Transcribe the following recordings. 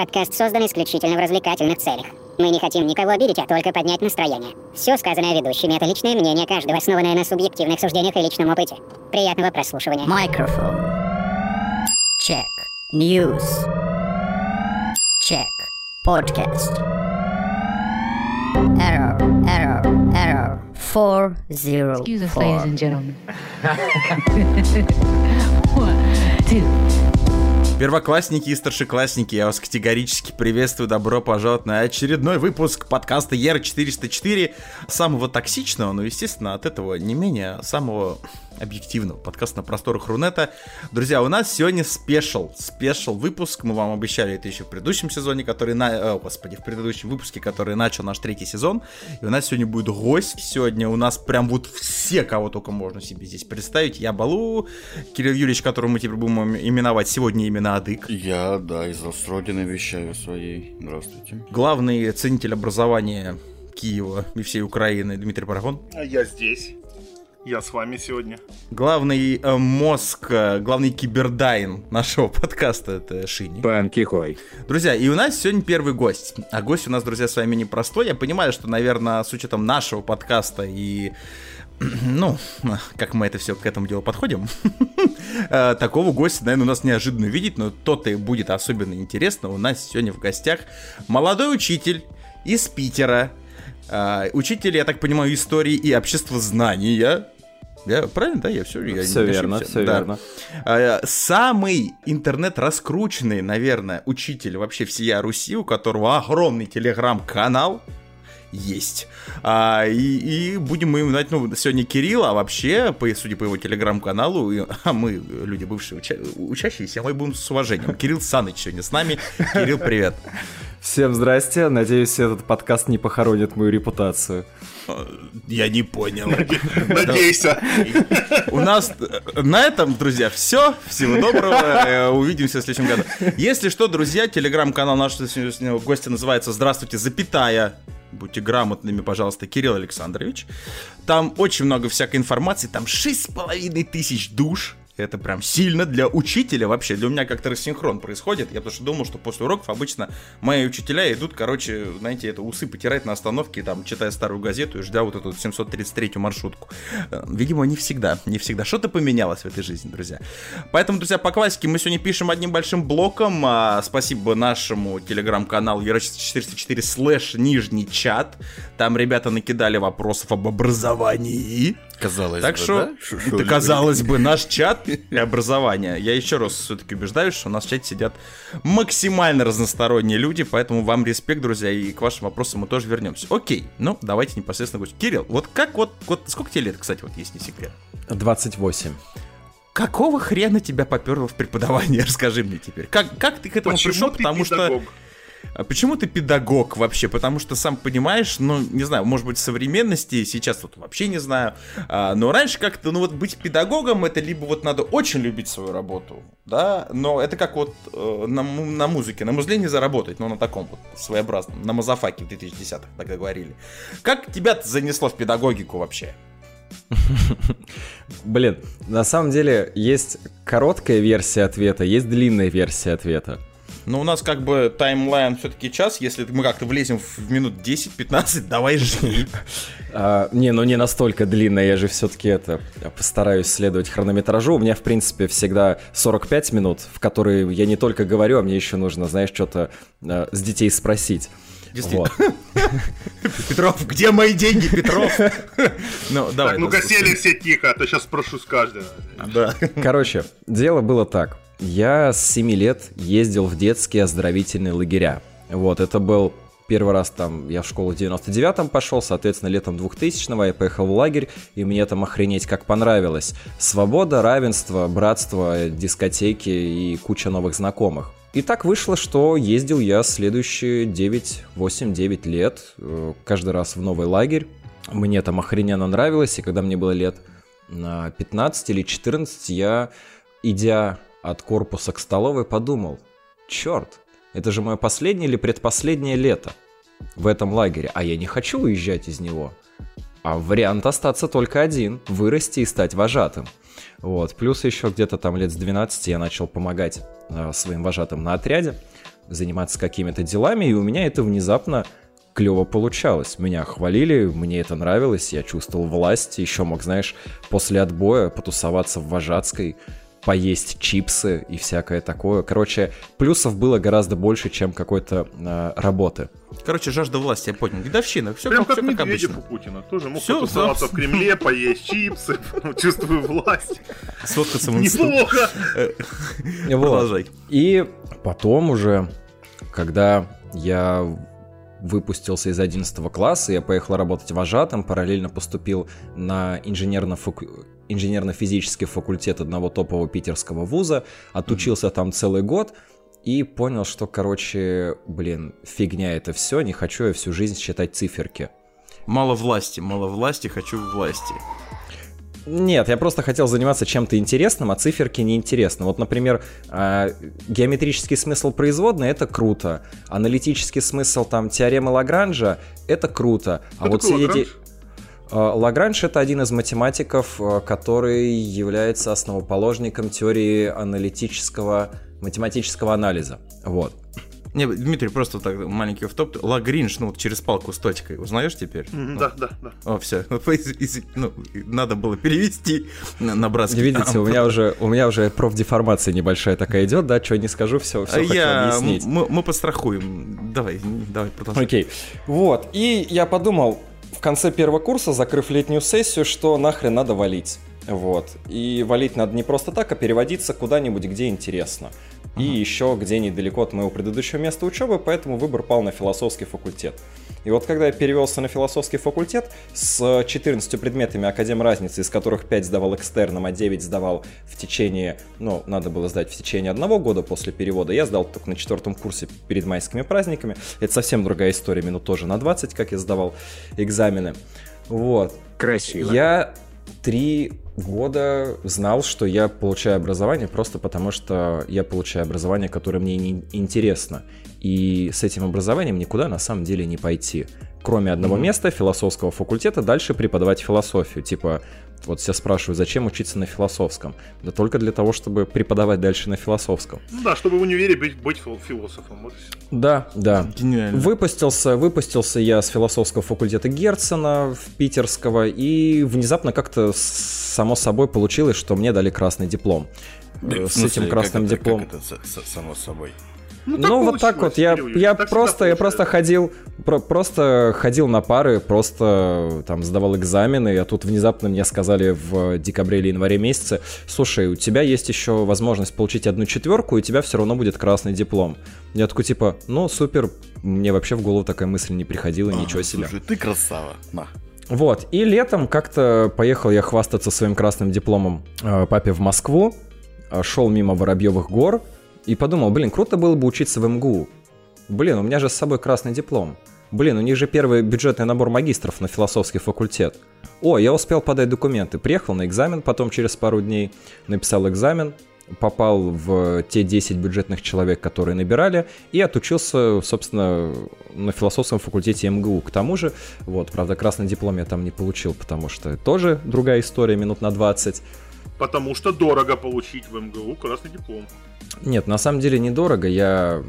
Подкаст создан исключительно в развлекательных целях. Мы не хотим никого обидеть, а только поднять настроение. Все сказанное ведущими — это личное мнение каждого, основанное на субъективных суждениях и личном опыте. Приятного прослушивания. Microphone. Check. News. Check. Podcast. Error, error, error. 404. Excuse us, ladies and gentlemen. One, two. Первоклассники и старшеклассники, я вас категорически приветствую. Добро пожаловать на очередной выпуск подкаста ER404. Самого токсичного, но, естественно, от этого не менее самого объективного подкаста на просторах Рунета. Друзья, у нас сегодня special, special выпуск. Мы вам обещали это еще в предыдущем сезоне, который на... О, господи, в предыдущем выпуске, который начал наш третий сезон. И у нас сегодня будет гость. Сегодня у нас прям вот все, кого только можно себе здесь представить. Я Балу, Кирилл Юрьевич, которого мы теперь будем именовать сегодня именно Адык. Я, да, из Родины вещаю своей. Здравствуйте. Главный ценитель образования Киева и всей Украины Дмитрий Парахон. А я здесь. Я с вами сегодня. Главный э, мозг, э, главный кибердайн нашего подкаста это Шини. Пан Кихой. Друзья, и у нас сегодня первый гость. А гость у нас, друзья, с вами непростой. Я понимаю, что, наверное, с учетом нашего подкаста и ну, как мы это все к этому делу подходим, э, такого гостя, наверное, у нас неожиданно видеть, но то-то и будет особенно интересно. У нас сегодня в гостях молодой учитель из Питера, э, учитель, я так понимаю, истории и обществознания. Я, правильно, да? Я все, я Все не верно, ошибся? все Да. верно. Э, Самый интернет-раскрученный, наверное, учитель вообще всея Руси, у которого огромный телеграм-канал, есть. А, и, и будем мы именовать, ну, сегодня Кирилла, а вообще, по, судя по его телеграм-каналу, и- а мы, люди бывшие уча- учащиеся, мы будем с уважением. Кирилл Саныч сегодня с нами. Кирилл, привет. Всем здрасте. Надеюсь, этот подкаст не похоронит мою репутацию. Я не понял. Надейся. У нас на этом, друзья, все. Всего доброго. Э, Увидимся в следующем году. Если что, друзья, телеграм-канал нашего гостя называется «Здравствуйте, запятая». Будьте грамотными, пожалуйста, Кирилл Александрович. Там очень много всякой информации. Там шесть с половиной тысяч душ. Это прям сильно для учителя вообще. Для меня как-то рассинхрон происходит. Я потому что думал, что после уроков обычно мои учителя идут, короче, знаете, это усы потирать на остановке, там, читая старую газету и ждя вот эту 733-ю маршрутку. Э, Видимо, не всегда, не всегда. Что-то поменялось в этой жизни, друзья. Поэтому, друзья, по классике мы сегодня пишем одним большим блоком. А, Спасибо нашему телеграм-каналу Яра404 слэш нижний чат. Там ребята накидали вопросов об образовании. Казалось Так бы, что, да? Ш- что это ли? казалось бы, наш чат и образование. Я еще раз все-таки убеждаюсь, что у нас в чате сидят максимально разносторонние люди, поэтому вам респект, друзья, и к вашим вопросам мы тоже вернемся. Окей, ну давайте непосредственно гость. Кирилл, вот как вот, вот сколько тебе лет, кстати, вот есть не секрет? 28. Какого хрена тебя поперло в преподавание? Расскажи мне теперь. Как, как ты к этому Почему пришел? ты Потому что педагог? а почему ты педагог вообще? Потому что, сам понимаешь, ну, не знаю, может быть, в современности, сейчас тут вообще не знаю, а, но раньше как-то, ну, вот быть педагогом, это либо вот надо очень любить свою работу, да, но это как вот э, на, на музыке, на музле не заработать, но на таком вот своеобразном, на мазафаке в 2010-х тогда говорили. Как тебя занесло в педагогику вообще? Блин, на самом деле есть короткая версия ответа, есть длинная версия ответа. Ну, у нас как бы таймлайн все-таки час, если мы как-то влезем в минут 10-15, давай жги. А, не, ну не настолько длинная, я же все-таки это постараюсь следовать хронометражу. У меня, в принципе, всегда 45 минут, в которые я не только говорю, а мне еще нужно, знаешь, что-то э, с детей спросить. Действительно. Вот. Петров, где мои деньги, Петров? Ну, давай. Так, ну-ка да, сели все тихо, а то сейчас спрошу с каждого. Да. Короче, дело было так. Я с 7 лет ездил в детские оздоровительные лагеря. Вот, это был первый раз там, я в школу в 99-м пошел, соответственно, летом 2000-го я поехал в лагерь, и мне там охренеть как понравилось. Свобода, равенство, братство, дискотеки и куча новых знакомых. И так вышло, что ездил я следующие 9, 8, 9 лет, э, каждый раз в новый лагерь. Мне там охрененно нравилось, и когда мне было лет на 15 или 14, я, идя от корпуса к столовой, подумал, черт, это же мое последнее или предпоследнее лето в этом лагере, а я не хочу уезжать из него. А вариант остаться только один – вырасти и стать вожатым. Вот. Плюс еще где-то там лет с 12 я начал помогать э, своим вожатым на отряде, заниматься какими-то делами, и у меня это внезапно клево получалось. Меня хвалили, мне это нравилось, я чувствовал власть, еще мог, знаешь, после отбоя потусоваться в вожатской, поесть чипсы и всякое такое. Короче, плюсов было гораздо больше, чем какой-то э, работы. Короче, жажда власти, я понял. Дедовщина, все Прям как, как всё как обычно. у Путина. Тоже мог Всё, потусоваться в Кремле, поесть чипсы, чувствую власть. Сфоткаться в. Неплохо. Вот. Продолжай. И потом уже, когда я выпустился из 11 класса, я поехал работать вожатым, параллельно поступил на инженерно-факу- инженерно-физический факультет одного топового питерского вуза, отучился там целый год и понял, что, короче, блин, фигня это все, не хочу я всю жизнь считать циферки. Мало власти, мало власти, хочу власти. Нет, я просто хотел заниматься чем-то интересным, а циферки неинтересны. Вот, например, а, геометрический смысл производной — это круто. Аналитический смысл там теоремы Лагранжа — это круто. А Кто вот такой сидеть... Лагранж? А, Лагранж — это один из математиков, а, который является основоположником теории аналитического математического анализа. Вот. Не, Дмитрий, просто так маленький в топ. Лагринж, ну, вот через палку с точкой. Узнаешь теперь? М, Ну, Да, да, да. О, все. Ну, надо было перевести на, на братский. Видите, у меня уже у меня уже профдеформация небольшая такая идет, да, что не скажу, все, А все хочу я, объяснить. мы, мы подстрахуем. Давай, давай, продолжай. Окей. Вот. И я подумал в конце первого курса, закрыв летнюю сессию, что нахрен надо валить. Вот. И валить надо не просто так, а переводиться куда-нибудь, где интересно. И еще где недалеко от моего предыдущего места учебы, поэтому выбор пал на философский факультет. И вот когда я перевелся на философский факультет с 14 предметами академ разницы, из которых 5 сдавал экстерном, а 9 сдавал в течение, ну, надо было сдать в течение одного года после перевода, я сдал только на четвертом курсе перед майскими праздниками. Это совсем другая история, минут тоже на 20, как я сдавал экзамены. Вот. Красиво. Я три года знал, что я получаю образование просто потому, что я получаю образование, которое мне не интересно. И с этим образованием никуда на самом деле не пойти. Кроме одного места, философского факультета, дальше преподавать философию. Типа, вот все спрашивают, зачем учиться на философском? Да только для того, чтобы преподавать дальше на философском. Ну да, чтобы в универе быть, быть фил- философом. Вот. Да, да. Гениально. Выпустился, выпустился я с философского факультета Герцена в питерского, и внезапно как-то само собой получилось, что мне дали красный диплом. Э, В С смысле, этим красным как это- дипломом. Как это само собой? Ну, вот так вот, я, я так просто, я просто ходил, про- просто ходил на пары, просто там сдавал экзамены, а тут внезапно мне сказали в декабре или январе месяце, слушай, у тебя есть еще возможность получить одну четверку, и у тебя все равно будет красный диплом. Я такой типа, ну супер, мне вообще в голову такая мысль не приходила, ничего А, себе. Слушай, ты красава. На. Вот, и летом как-то поехал я хвастаться своим красным дипломом э, папе в Москву, э, шел мимо Воробьевых гор и подумал, блин, круто было бы учиться в МГУ. Блин, у меня же с собой красный диплом. Блин, у них же первый бюджетный набор магистров на философский факультет. О, я успел подать документы. Приехал на экзамен, потом через пару дней написал экзамен, попал в те 10 бюджетных человек, которые набирали, и отучился, собственно, на философском факультете МГУ. К тому же, вот, правда, красный диплом я там не получил, потому что тоже другая история, минут на 20. Потому что дорого получить в МГУ красный диплом. Нет, на самом деле недорого. Я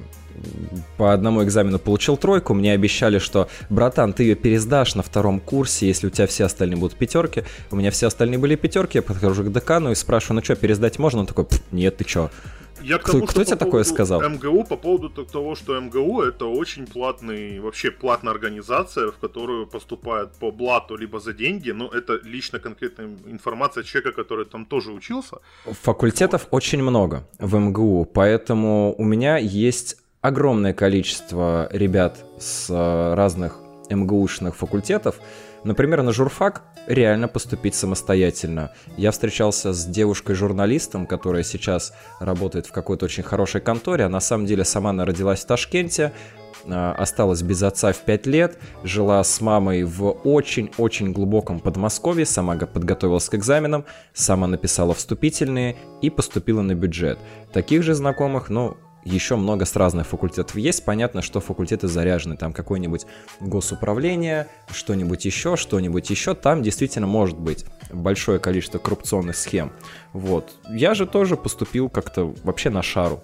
по одному экзамену получил тройку. Мне обещали, что, братан, ты ее пересдашь на втором курсе, если у тебя все остальные будут пятерки. У меня все остальные были пятерки. Я подхожу к декану и спрашиваю, ну что, пересдать можно? Он такой, «Пф, нет, ты что? Я к Кто- тому, кто что тебе по такое сказал? МГУ, по поводу того, что МГУ это очень платный, вообще платная организация, в которую поступают по блату либо за деньги, но это лично конкретная информация человека, который там тоже учился. Факультетов очень много в МГУ, поэтому у меня есть огромное количество ребят с э, разных МГУшных факультетов. Например, на журфак реально поступить самостоятельно. Я встречался с девушкой-журналистом, которая сейчас работает в какой-то очень хорошей конторе. На самом деле сама она родилась в Ташкенте, а, осталась без отца в 5 лет, жила с мамой в очень-очень глубоком Подмосковье, сама го- подготовилась к экзаменам, сама написала вступительные и поступила на бюджет. Таких же знакомых, ну, еще много с разных факультетов есть. Понятно, что факультеты заряжены. Там какое-нибудь госуправление, что-нибудь еще, что-нибудь еще. Там действительно может быть большое количество коррупционных схем. Вот. Я же тоже поступил как-то вообще на шару.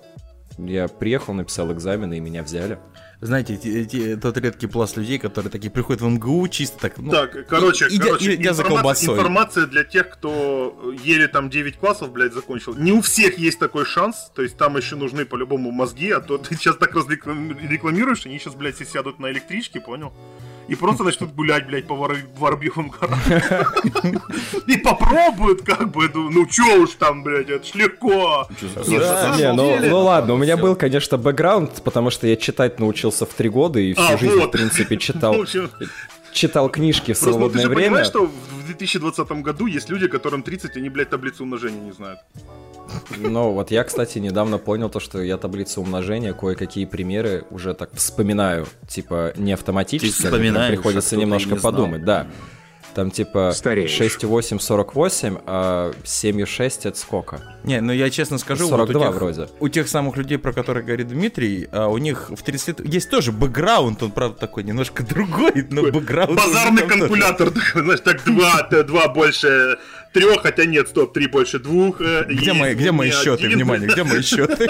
Я приехал, написал экзамены, и меня взяли. Знаете, те- те- тот редкий пласт людей, которые такие приходят в МГУ чисто так, ну, Так, короче, идя- короче идя за информация, колбасой. информация для тех, кто еле там 9 классов, блядь, закончил. Не у всех есть такой шанс, то есть там еще нужны по-любому мозги, а то ты сейчас так разреклам- рекламируешь, они сейчас, блядь, все сядут на электричке, понял? И просто начнут гулять, блядь, по Вор- Воробьевым горам. И попробуют, как бы, ну, ну чё уж там, блядь, это ж легко. Не, ну, ну ладно, у меня был, конечно, бэкграунд, потому что я читать научился в три года и всю А, жизнь, в принципе, читал, читал книжки в Просто ну, ты свободное же время. понимаешь, что в 2020 году есть люди, которым 30, они, блядь, таблицу умножения не знают. Ну, вот я, кстати, недавно понял то, что я таблицу умножения, кое-какие примеры уже так вспоминаю. Типа, не автоматически, Ты а вспоминаешь, а приходится и немножко не знал. подумать, да. Там типа Стареешь. 6,8 48, а 7,6 это сколько? Не, ну я честно скажу, 42 вот у тех, вроде. у тех самых людей, про которых говорит Дмитрий, а, у них в 30 лет есть тоже бэкграунд, он, правда, такой немножко другой, но бэкграунд... Базарный калькулятор, знаешь, так два, два больше трех, хотя нет, стоп, три больше двух. э, Где мои, где мои счеты, внимание, где мои счеты?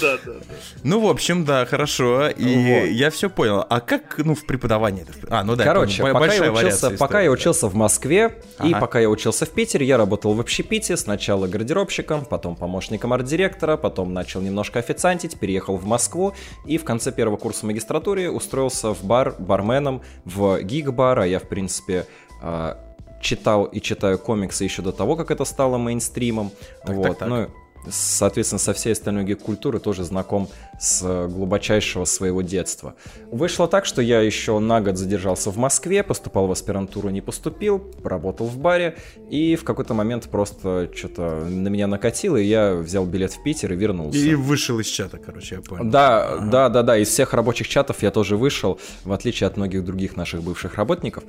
Да, да, да. Ну, в общем, да, хорошо. И Вот. я все понял. А как, ну, в преподавании это? А, ну да, Короче, понял, пока, я учился, пока я учился в Москве и пока я учился в Питере, я работал в общепите, сначала гардеробщиком, потом помощником арт-директора, потом начал немножко официантить, переехал в Москву и в конце первого курса магистратуры устроился в бар барменом в гиг-бар, а я, в принципе, а, читал и читаю комиксы еще до того, как это стало мейнстримом. Так, вот. так, так. Ну, соответственно, со всей остальной гик-культуры тоже знаком с э, глубочайшего своего детства. Вышло так, что я еще на год задержался в Москве, поступал в аспирантуру, не поступил, работал в баре, и в какой-то момент просто что-то на меня накатило, и я взял билет в Питер и вернулся. И вышел из чата, короче, я понял. Да, да, да, да, из всех рабочих чатов я тоже вышел, в отличие от многих других наших бывших работников.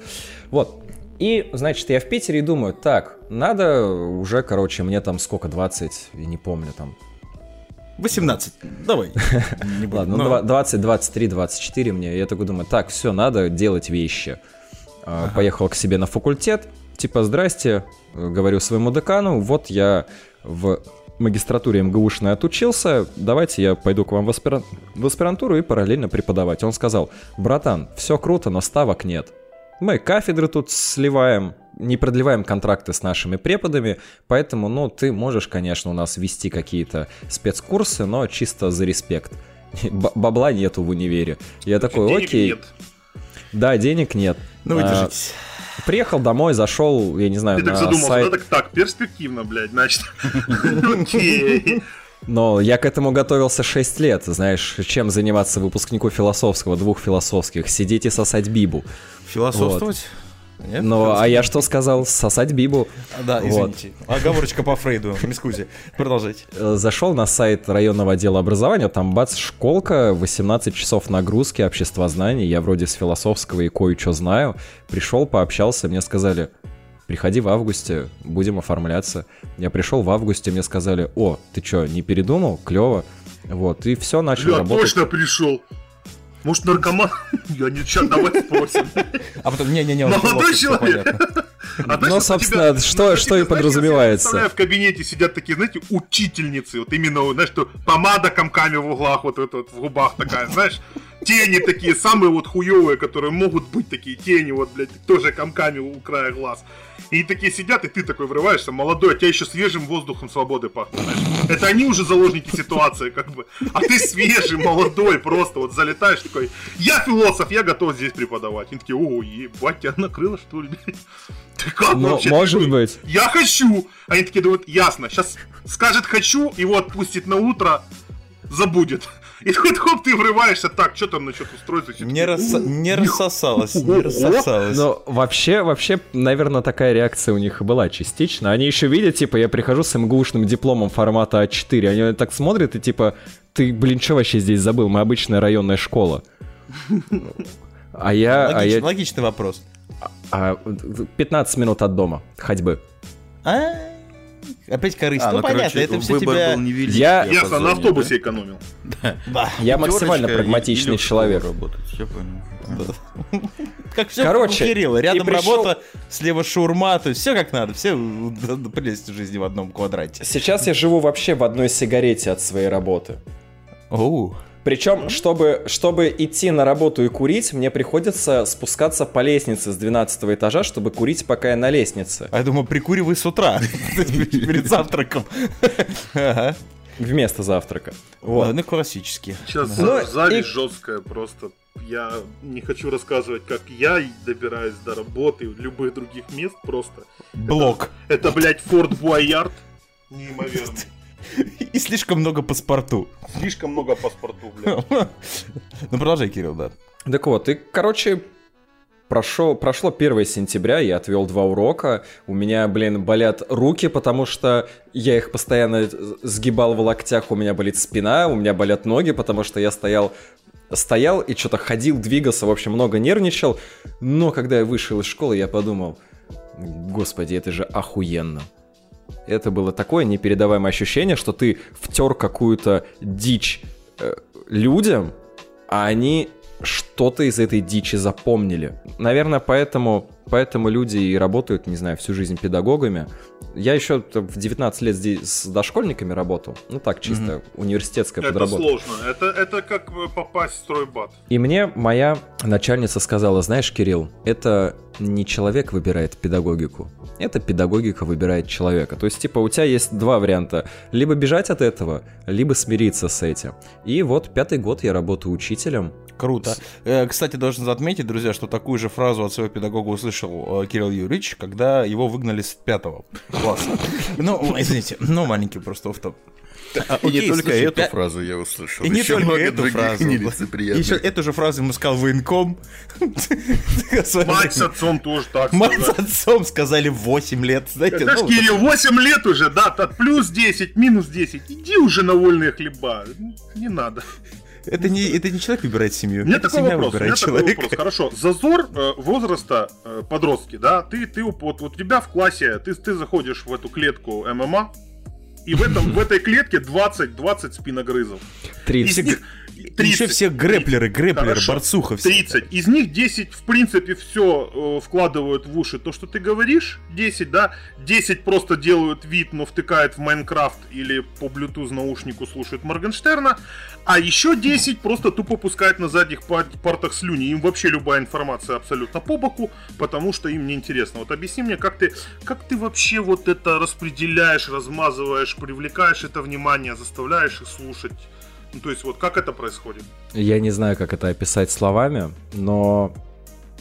Вот. И, значит, я в Питере и думаю, так, надо уже, короче, мне там сколько, 20, я не помню, там, 18, давай. Буду. Ладно, ну, Но- два- 20, 23, 24 мне. Я такой думаю, так, все, надо делать вещи. А, Поехал к себе на факультет. Типа, здрасте, говорю своему декану, вот я в магистратуре МГУшной отучился, давайте я пойду к вам в, аспиран- в аспирантуру и параллельно преподавать. Он сказал, братан, все круто, но ставок нет. Мы кафедры тут сливаем, не продлеваем контракты с нашими преподами, поэтому, ну, ты можешь, конечно, у нас вести какие-то спецкурсы, но чисто за респект. Б- Бабла нету в универе. Я такой, Денег окей. нет. Да, денег нет. Ну, вы А. Приехал домой, зашел, я не знаю, Ты так на задумался, сайт. да, так, так, перспективно, блядь, значит. Окей. Но я к этому готовился 6 лет, знаешь, чем заниматься выпускнику философского, двух философских, сидеть и сосать бибу. Философствовать? Нет? Ну, а я что сказал? Сосать бибу. А, Да, Вот. извините. Оговорочка по Фрейду, мискузи. Продолжайте. Э, Зашел на сайт районного отдела образования, там бац, школка, 18 часов нагрузки, обществознания, я вроде с философского и кое-что знаю. Пришел, пообщался, мне сказали, приходи в августе, будем оформляться. Я пришел в августе, мне сказали, о, ты что, не передумал? Клево. Вот, и все, начал Бля, работать. точно пришел. Может, наркоман? Я не сейчас давай спросим. А потом, не-не-не, он Молодой человек. А Ну, знаешь, собственно, тебя- что- ну, что тебе, и знаешь, подразумевается. Я в кабинете сидят такие, знаете, учительницы. Вот именно, вот, знаешь, что помада комками в углах, вот это вот в губах такая, знаешь. Тени такие, самые вот хуевые, которые могут быть такие тени, вот, блядь, тоже комками у края глаз. И такие сидят, и ты такой врываешься, молодой, а тебя еще свежим воздухом свободы пахнет, знаешь. Это они уже заложники ситуации, как бы. А ты свежий, молодой, просто вот залетаешь такой, я философ, я готов здесь преподавать. Они такие, о, ебать, тебя накрыло, что ли, блядь? Ты как Ну, вообще? может Ты такой, быть. Я хочу! Они такие думают, ясно, сейчас скажет хочу, его отпустит на утро, забудет. И тут хоп, ты врываешься, так, что там насчет устройства? Не, расса- не рассосалось, не рассосалось. Но вообще, вообще, наверное, такая реакция у них и была частично. Они еще видят, типа, я прихожу с МГУшным дипломом формата А4, они так смотрят и типа, ты, блин, что вообще здесь забыл? Мы обычная районная школа. А я, а Логич- я Логичный вопрос. А, 15 минут от дома ходьбы. А? Опять корысть. А, ну, ну, понятно, короче, это все выбор тебя... был невелик. Я- по Ясно, на автобусе да? экономил. Я максимально Пятерочка прагматичный или в человек. работать, я понял. Как все Короче, Кирилла. Рядом и пришел- работа, слева шаурма, то есть все как надо. Все прелесть жизни в одном квадрате. Сейчас я живу вообще в одной сигарете от своей работы. Оу. Причем, чтобы, чтобы идти на работу и курить, мне приходится спускаться по лестнице с 12 этажа, чтобы курить, пока я на лестнице. А я думаю, прикуривай с утра, перед завтраком. Вместо завтрака. Вот. Ну, классически. Сейчас Ну, зависть жесткая просто. Я не хочу рассказывать, как я добираюсь до работы и любых других мест просто. Блок. Это, блядь, Форт Буайярд. Неимоверно. И слишком много паспорту. Слишком много паспортов, блядь. Ну, продолжай, Кирилл, да. Так вот, и, короче, прошел, прошло 1 сентября, я отвел два урока, у меня, блин, болят руки, потому что я их постоянно сгибал в локтях, у меня болит спина, у меня болят ноги, потому что я стоял стоял и что-то ходил, двигался, в общем, много нервничал. Но когда я вышел из школы, я подумал, господи, это же охуенно. Это было такое непередаваемое ощущение, что ты втер какую-то дичь э, людям, а они что-то из этой дичи запомнили. Наверное, поэтому, поэтому люди и работают, не знаю, всю жизнь педагогами. Я еще в 19 лет здесь с дошкольниками работал. Ну так, чисто университетская Это подработка. сложно. Это, это как попасть в стройбат. И мне моя начальница сказала, знаешь, Кирилл, это не человек выбирает педагогику, это педагогика выбирает человека. То есть, типа, у тебя есть два варианта. Либо бежать от этого, либо смириться с этим. И вот пятый год я работаю учителем. Круто. Э, Кстати, должен отметить, друзья, что такую же фразу от своего педагога услышал э, Кирилл Юрьевич, когда его выгнали с пятого класса. Ну, извините, ну, маленький просто офф И не только эту фразу я услышал. И не еще только много эту фразу. Еще эту же фразу ему сказал военком. Мать отцом тоже так Мать с сказали. отцом сказали 8 лет. Знаете, ж, ну, Кирилл, 8 лет уже, да, так плюс 10, минус 10. Иди уже на вольные хлеба. Не надо. это не, это не человек выбирает семью. У меня это такой семья вопрос, у меня выбирает такой человека. вопрос. Хорошо, зазор э, возраста э, подростки, да, ты, ты вот, вот у тебя в классе, ты, ты заходишь в эту клетку ММА, и в, этом, в этой клетке 20-20 спиногрызов. 30. Из них Еще все грэплеры, грэплеры, Хорошо. борцуха. все. 30. Из них 10, в принципе, все вкладывают в уши то, что ты говоришь. 10, да. 10 просто делают вид, но втыкают в Майнкрафт или по Bluetooth наушнику слушают Моргенштерна. А еще 10 просто тупо пускают на задних портах слюни. Им вообще любая информация абсолютно по боку, потому что им не интересно. Вот объясни мне, как ты, как ты вообще вот это распределяешь, размазываешь, привлекаешь это внимание, заставляешь их слушать. Ну, то есть, вот как это происходит? Я не знаю, как это описать словами, но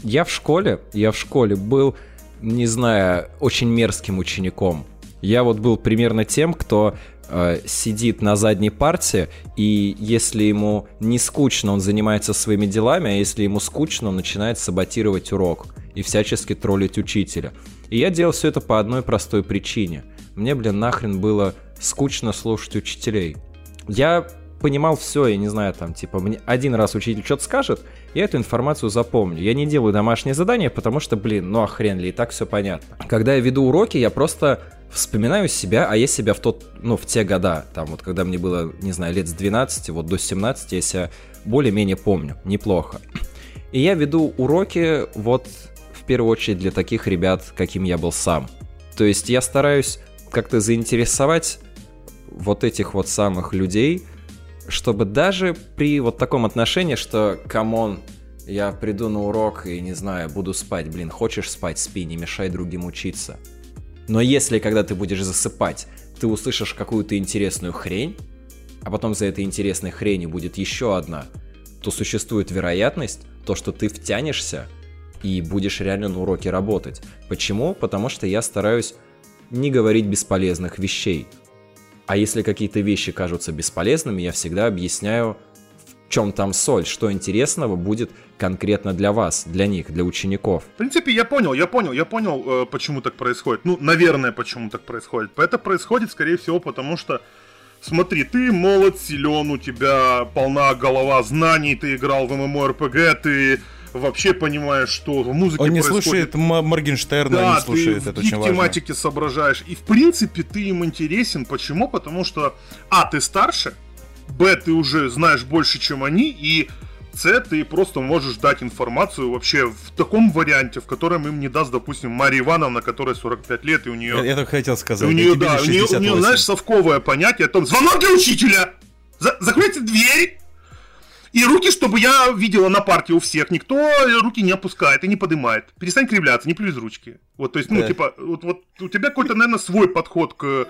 я в школе, я в школе был, не знаю, очень мерзким учеником. Я вот был примерно тем, кто э, сидит на задней парте, и если ему не скучно, он занимается своими делами, а если ему скучно, он начинает саботировать урок и всячески троллить учителя. И я делал все это по одной простой причине. Мне, блин, нахрен было скучно слушать учителей. Я понимал все, я не знаю, там, типа, мне один раз учитель что-то скажет, я эту информацию запомню. Я не делаю домашнее задание, потому что, блин, ну а ли, и так все понятно. Когда я веду уроки, я просто вспоминаю себя, а я себя в тот, ну, в те года, там, вот, когда мне было, не знаю, лет с 12, вот до 17, я себя более-менее помню, неплохо. И я веду уроки, вот, в первую очередь для таких ребят, каким я был сам. То есть я стараюсь как-то заинтересовать вот этих вот самых людей, чтобы даже при вот таком отношении, что, come on, я приду на урок и, не знаю, буду спать. Блин, хочешь спать, спи, не мешай другим учиться. Но если, когда ты будешь засыпать, ты услышишь какую-то интересную хрень, а потом за этой интересной хренью будет еще одна, то существует вероятность, то, что ты втянешься и будешь реально на уроке работать. Почему? Потому что я стараюсь не говорить бесполезных вещей. А если какие-то вещи кажутся бесполезными, я всегда объясняю, в чем там соль, что интересного будет конкретно для вас, для них, для учеников. В принципе, я понял, я понял, я понял, э, почему так происходит. Ну, наверное, почему так происходит. Это происходит, скорее всего, потому что, смотри, ты молод, силен, у тебя полна голова знаний, ты играл в MMORPG, ты вообще понимаешь, что в музыке Он не происходит. слушает Моргенштерна, Да, не слушает, ты это очень важно. тематике соображаешь. И в принципе ты им интересен. Почему? Потому что А, ты старше, Б, ты уже знаешь больше, чем они, и С, ты просто можешь дать информацию вообще в таком варианте, в котором им не даст, допустим, Мария Ивановна, которой 45 лет, и у нее... Я, я только хотел сказать. у нее, да, у нее, у нее, 68. знаешь, совковое понятие о том, звонок для учителя! За- закройте дверь! И руки, чтобы я видела на парте у всех, никто руки не опускает и не поднимает. Перестань кривляться, не плюй из ручки. Вот, то есть, ну, Да. типа, вот, вот у тебя какой-то, наверное, свой подход к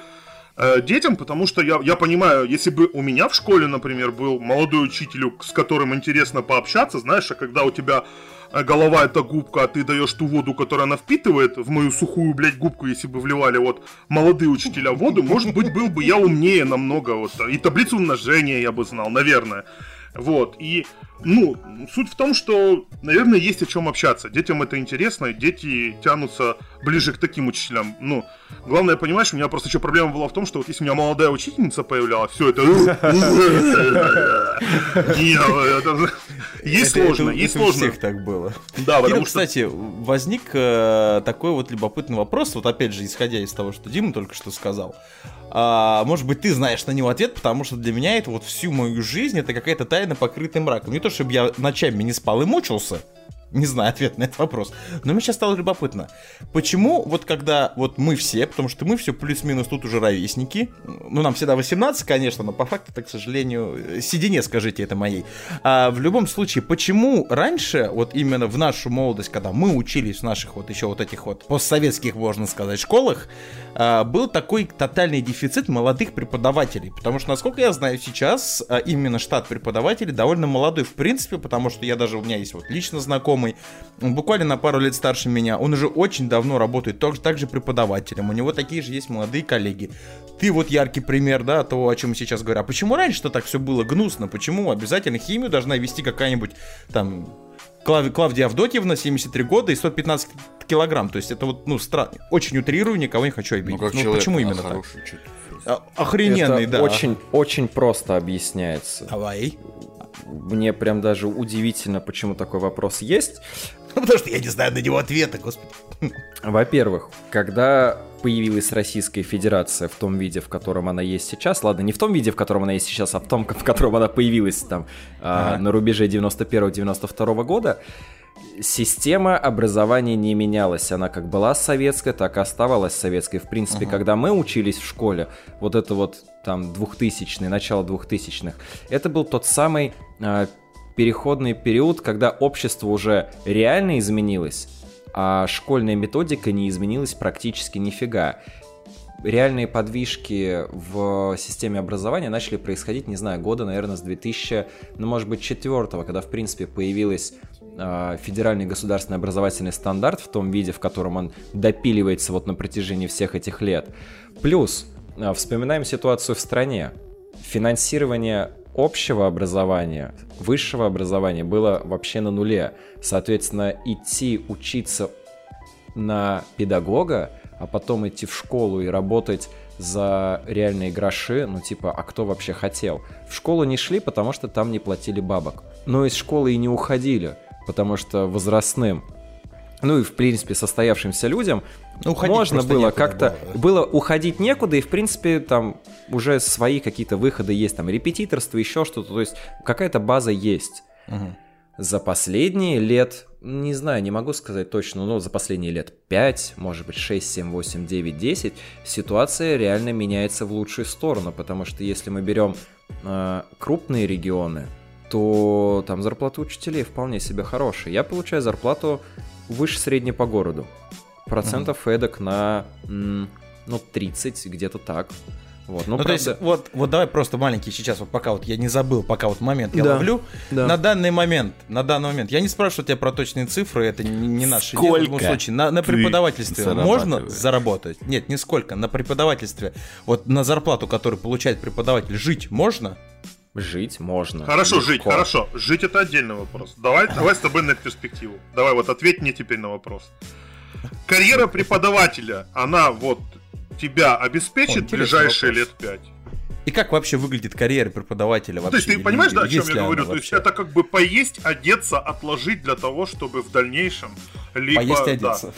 э, детям, потому что я, я понимаю, если бы у меня в школе, например, был молодой учитель, с которым интересно пообщаться, знаешь, а когда у тебя э, голова это губка, а ты даешь ту воду, которую она впитывает в мою сухую, блядь, губку, если бы вливали вот молодые учителя воду, может быть, был бы я умнее намного, вот, и таблицу умножения я бы знал, наверное. Вот, и, ну, суть в том, что, наверное, есть о чем общаться. Детям это интересно, дети тянутся ближе к таким учителям. Ну, главное, понимаешь, у меня просто еще проблема была в том, что вот если у меня молодая учительница появлялась, все это... Есть сложно, есть сложно. всех так было. Да, потому что... кстати, возник э, такой вот любопытный вопрос, вот опять же, исходя из того, что Дима только что сказал. А, может быть, ты знаешь на него ответ, потому что для меня это вот всю мою жизнь, это какая-то тайна, покрытая мраком. Не то, чтобы я ночами не спал и мучился, не знаю ответ на этот вопрос. Но мне сейчас стало любопытно. Почему вот когда вот мы все, потому что мы все плюс-минус тут уже ровесники, ну нам всегда 18, конечно, но по факту, так, к сожалению, седине скажите это моей. А в любом случае, почему раньше, вот именно в нашу молодость, когда мы учились в наших вот еще вот этих вот постсоветских, можно сказать, школах, а, был такой тотальный дефицит молодых преподавателей. Потому что, насколько я знаю, сейчас а, именно штат преподавателей довольно молодой в принципе, потому что я даже, у меня есть вот лично знакомый, он буквально на пару лет старше меня, он уже очень давно работает также, также преподавателем, у него такие же есть молодые коллеги. Ты вот яркий пример, да, того, о чем я сейчас говорю. А почему раньше-то так все было гнусно? Почему обязательно химию должна вести какая-нибудь там Клав- Клавдия Авдотьевна, 73 года и 115 килограмм. То есть это вот, ну, странно. Очень утрирую, никого не хочу обидеть. Ну, как Ну, человек, почему именно так? хороший. А, Охрененный, Это да. очень, очень просто объясняется. Давай. Мне прям даже удивительно, почему такой вопрос есть. Ну, потому что я не знаю на него ответа, господи. Во-первых, когда появилась Российская Федерация в том виде, в котором она есть сейчас, ладно, не в том виде, в котором она есть сейчас, а в том, в котором она появилась там а, Ага. на рубеже 91-92 года, система образования не менялась. Она как была советская, так и оставалась советской. В принципе, когда мы учились в школе, вот это вот там 2000 начало 2000-х, это был тот самый а, переходный период, когда общество уже реально изменилось, а школьная методика не изменилась практически нифига. Реальные подвижки в системе образования начали происходить, не знаю, года, наверное, с 2000, ну, может быть, четвертого, когда, в принципе, появилась э, федеральный государственный образовательный стандарт в том виде, в котором он допиливается вот на протяжении всех этих лет. Плюс, э, вспоминаем ситуацию в стране. Финансирование общего образования, высшего образования было вообще на нуле. Соответственно, идти учиться на педагога, а потом идти в школу и работать за реальные гроши, ну типа, а кто вообще хотел? В школу не шли, потому что там не платили бабок. Но из школы и не уходили, потому что возрастным, ну и в принципе состоявшимся людям Ну, можно было как-то было. было уходить некуда, и в принципе там уже свои какие-то выходы есть, там репетиторство, еще что-то, то есть какая-то база есть. Мгм. За последние лет, не знаю, не могу сказать точно, но за последние лет 5, может быть 6, 7, 8, 9, 10, ситуация реально меняется в лучшую сторону, потому что если мы берем э, крупные регионы, то там зарплата учителей вполне себе хорошая. Я получаю зарплату выше средней по городу. Процентов эдак на, ну, 30, где-то так. Вот, ну, Ну, то правда- есть, вот, вот давай просто маленький сейчас, вот пока вот я не забыл, пока вот момент я Да, ловлю. да. На данный момент, на данный момент, я не спрашиваю тебя про точные цифры, это не, не наше дело в любом Сколько случае. На, на преподавательстве можно заработать? Нет, не сколько. На преподавательстве, вот на зарплату, которую получает преподаватель, жить можно? Жить можно. Хорошо Легко. жить, хорошо. Жить это отдельный вопрос. Давай, давай с тобой на перспективу. Давай вот ответь мне теперь на вопрос. Карьера преподавателя, она вот тебя О, обеспечит интересный ближайшие вопрос. лет пять? И как вообще выглядит карьера преподавателя вообще? То есть ты Или понимаешь, да, о чем я говорю? То есть это как бы поесть, одеться, отложить для того, чтобы в дальнейшем либо, Поесть и да, одеться.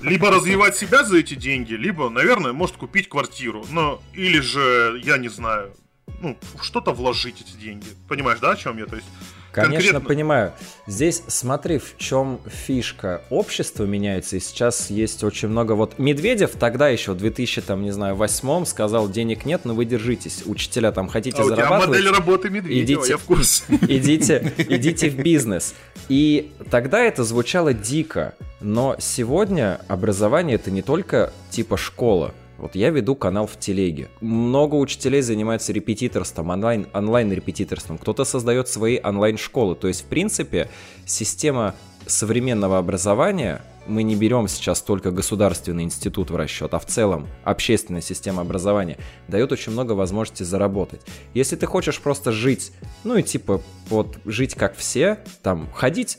либо развивать себя за эти деньги, либо, наверное, может купить квартиру. Но или же, я не знаю, ну, что-то вложить эти деньги. Понимаешь, да, о чем я? То есть Конечно, конкретно- понимаю. Здесь смотри, в чем фишка. Общество меняется, и сейчас есть очень много... Вот Медведев тогда еще в 2000, там, не знаю, восьмом сказал, денег нет, но вы держитесь. Учителя там хотите а у тебя зарабатывать. модель работы Медведева, Идите. я в курсе. идите, идите в бизнес. И тогда это звучало дико, но сегодня образование это не только типа школа. Вот я веду канал в телеге. Много учителей занимаются репетиторством, онлайн, онлайн-репетиторством. Кто-то создает свои онлайн-школы. То есть, в принципе, система современного образования, мы не берем сейчас только государственный институт в расчет, а в целом общественная система образования дает очень много возможностей заработать. Если ты хочешь просто жить, ну и типа вот жить как все, там ходить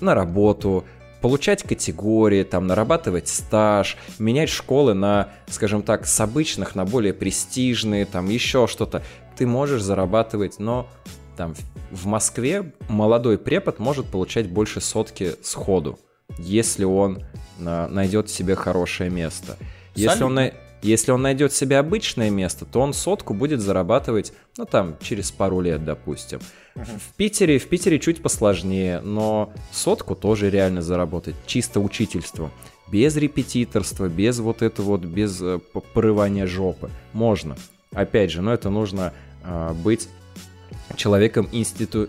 на работу, получать категории, там нарабатывать стаж, менять школы на, скажем так, с обычных на более престижные, там еще что-то, ты можешь зарабатывать, но там в Москве молодой препод может получать больше сотки сходу, если он а, найдет себе хорошее место. Если он, если он найдет себе обычное место, то он сотку будет зарабатывать, ну там, через пару лет, допустим. В Питере, в Питере чуть посложнее, но сотку тоже реально заработать, чисто учительство. Без репетиторства, без вот этого вот, без э, порывания жопы. Можно. Опять же, но это нужно а, быть человеком институ...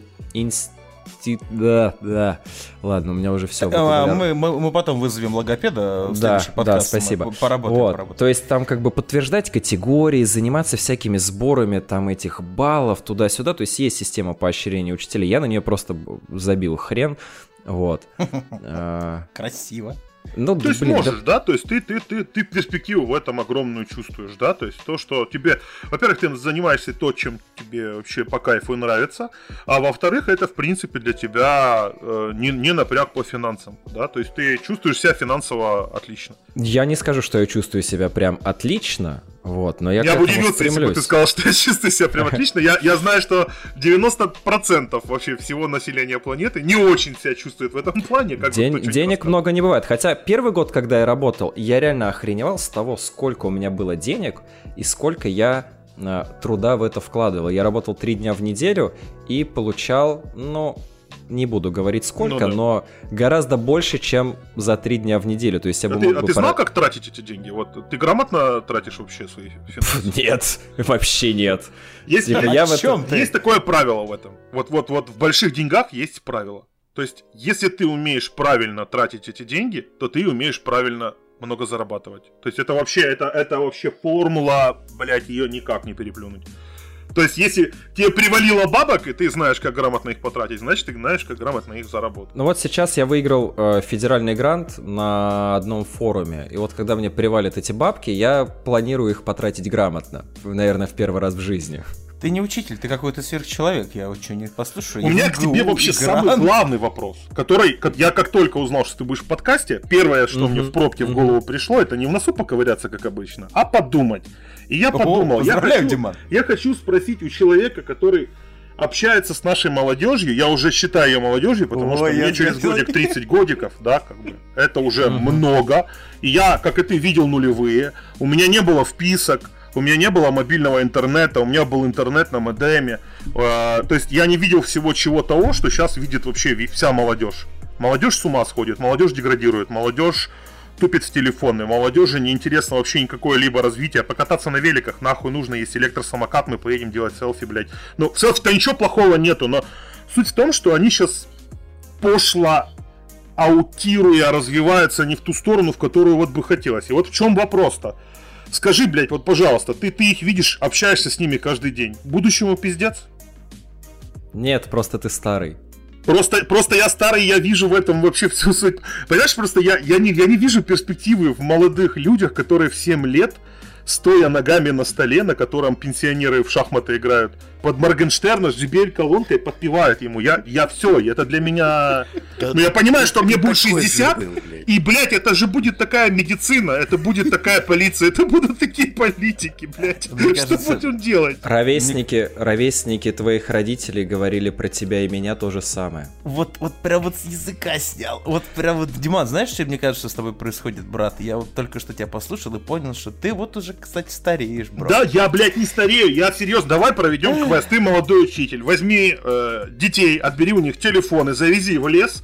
инсти- Да, да. Ладно, у меня уже все. А, Мы, мы, мы потом вызовем логопеда в Да, следующий да, спасибо. Мы Поработаем, Вот, поработаем. То есть там как бы подтверждать категории, заниматься всякими сборами там этих баллов туда-сюда. То есть есть система поощрения учителей. Я на нее просто забил хрен. Вот. А, Красиво. Ну, То есть блин, да- можешь, да? То есть ты, ты, ты, ты перспективу в этом огромную чувствуешь, да? То есть то, что тебе... Во-первых, ты занимаешься то, чем тебе вообще по кайфу и нравится, а во-вторых, это, в принципе, для тебя э, не, не напряг по финансам, да? То есть ты чувствуешь себя финансово отлично. я не скажу, что я чувствую себя прям отлично, вот, но я, Я, бы удивился, если бы стремлюсь. ты сказал, что я чувствую себя прям отлично. Я, я знаю, что 90% вообще всего населения планеты не очень себя чувствует в этом плане. Как бы Ден- кто чуть денег просто- много не бывает. Хотя первый год, когда я работал, я реально охреневал с того, сколько у меня было денег и сколько я э, труда в это вкладывал. Я работал три дня в неделю и получал, ну, не буду говорить сколько, Ну да. но гораздо больше, чем за три дня в неделю. То есть я А бы ты, мог а бы ты знал, пора- как тратить эти деньги? Вот ты грамотно тратишь вообще свои финансы? Нет, вообще нет. Есть, Типа, я в О чем этом- ты? есть такое правило в этом. Вот, вот, вот в больших деньгах есть правило. То есть, если ты умеешь правильно тратить эти деньги, то ты умеешь правильно много зарабатывать. То есть это вообще, это, это вообще формула, блять, ее никак не переплюнуть. То есть, если тебе привалило бабок, и ты знаешь, как грамотно их потратить, значит, ты знаешь, как грамотно их заработать. Ну вот сейчас я выиграл э, федеральный грант на одном форуме. И вот когда мне привалят эти бабки, я планирую их потратить грамотно. Наверное, в первый раз в жизни. Ты не учитель, ты какой-то сверхчеловек. Я вот что не послушаю. У меня к тебе вообще и самый главный вопрос, который как- я как только узнал, что ты будешь в подкасте, первое, что Мгм, мне в пробке в мгм. голову пришло, это не в носу поковыряться, как обычно, а подумать. И я О, подумал, я хочу, Диман. я хочу спросить у человека, который общается с нашей молодежью, я уже считаю ее молодежью, потому Ой, что мне через годик 30 годиков, да, как бы, это уже Мгм. много. И я, как и ты, видел нулевые, у меня не было вписок, у меня не было мобильного интернета, у меня был интернет на модеме. Э, То есть я не видел всего чего того, что сейчас видит вообще вся молодежь. Молодежь с ума сходит, молодежь деградирует, молодежь тупит в телефоны, молодежи неинтересно вообще никакое либо развитие. Покататься на великах нахуй нужно, есть электросамокат, мы поедем делать селфи, блядь. Ну, в селфи-то ничего плохого нету, но суть в том, что они сейчас пошло аутируя, развиваются не в ту сторону, в которую вот бы хотелось. И вот в чем вопрос-то? Скажи, блядь, вот пожалуйста, ты, ты их видишь, общаешься с ними каждый день. Будущему пиздец? Нет, просто ты старый. Просто, просто я старый, я вижу в этом вообще всю суть. Понимаешь, просто я, я, не, я не вижу перспективы в молодых людях, которые в 7 лет, стоя ногами на столе, на котором пенсионеры в шахматы играют, под Моргенштерна с JBL-колонкой подпевают ему. Я, я все, это для меня... Ну, я понимаю, что мне будет 60, и, блядь, это же будет такая медицина, это будет такая полиция, это будут такие политики, блядь. Мне Что кажется, будем делать? Ровесники, ровесники твоих родителей говорили про тебя и меня то же самое. Вот, вот прям вот с языка снял. Вот прям вот, Диман, знаешь, что мне кажется, что с тобой происходит, брат? Я вот только что тебя послушал и понял, что ты вот уже, кстати, стареешь, брат. Да, я, блядь, не старею, я серьезно, давай проведем квест. Ты молодой учитель, возьми э, детей, отбери у них телефоны, завези в лес.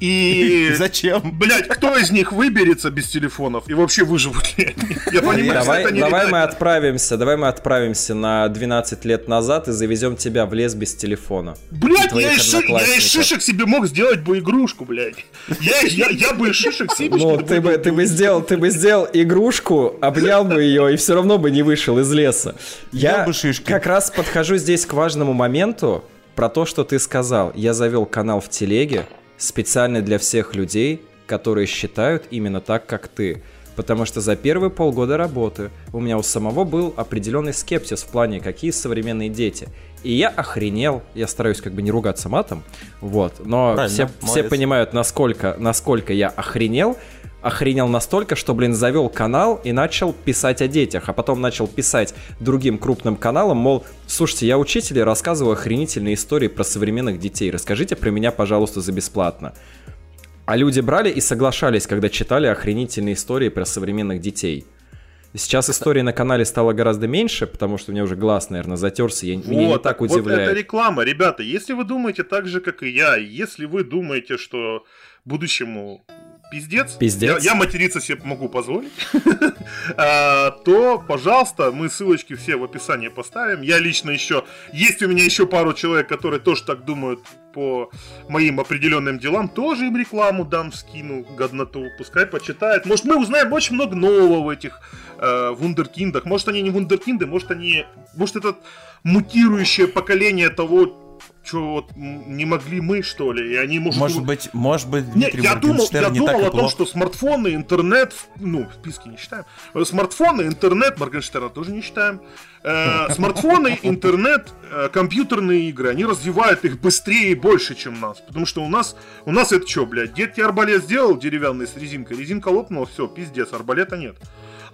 И... Зачем? Блять, кто из них выберется без телефонов и вообще выживут ли они? Я понимаю, что Давай, это не давай мы отправимся, давай мы отправимся на 12 лет назад и завезем тебя в лес без телефона. Блять, я из, ши- я из шишек себе мог сделать бы игрушку, блядь. Я, я, я бы из шишек семечки... Ну, ты бы, ты бы сделал, ты бы сделал игрушку, обнял бы ее и все равно бы не вышел из леса. Я Ел бы шишки. как раз подхожу здесь к важному моменту про то, что ты сказал. Я завел канал в телеге специально для всех людей, которые считают именно так, как ты. Потому что за первые полгода работы у меня у самого был определенный скепсис в плане, какие современные дети. И я охренел, я стараюсь как бы не ругаться матом, вот, но Правильно, все, все понимают, насколько, насколько я охренел, охренел настолько, что, блин, завел канал и начал писать о детях, а потом начал писать другим крупным каналам, мол, слушайте, я учитель и рассказываю охренительные истории про современных детей, расскажите про меня, пожалуйста, за бесплатно. А люди брали и соглашались, когда читали охренительные истории про современных детей. Сейчас историй на канале стало гораздо меньше, потому что у меня уже глаз, наверное, затерся, я, меня не так вот удивляет. это реклама, ребята. Если вы думаете так же, как и я, если вы думаете, что будущему пиздец, Пиздец. Я, я материться себе могу позволить, а, то, пожалуйста, мы ссылочки все в описании поставим. Я лично еще, есть у меня еще пару человек, которые тоже так думают по моим определенным делам, тоже им рекламу дам, скину, годноту, пускай почитают. Может, мы узнаем очень много нового в этих э, вундеркиндах. Может, они не вундеркинды, может, они... Может, это мутирующее поколение того, что вот не могли мы, что ли, и они, может... Может быть, может быть, Дмитрий я думал, я не думал о том, что смартфоны, интернет, ну, в списке не считаем. Э, Смартфоны, интернет, Моргенштерна тоже не считаем. Э, смартфоны, интернет, э, компьютерные игры, они развивают их быстрее и больше, чем нас. Потому что у нас, у нас это что, блядь, дед тебе арбалет сделал деревянный с резинкой, резинка лопнула, все, пиздец, арбалета нет.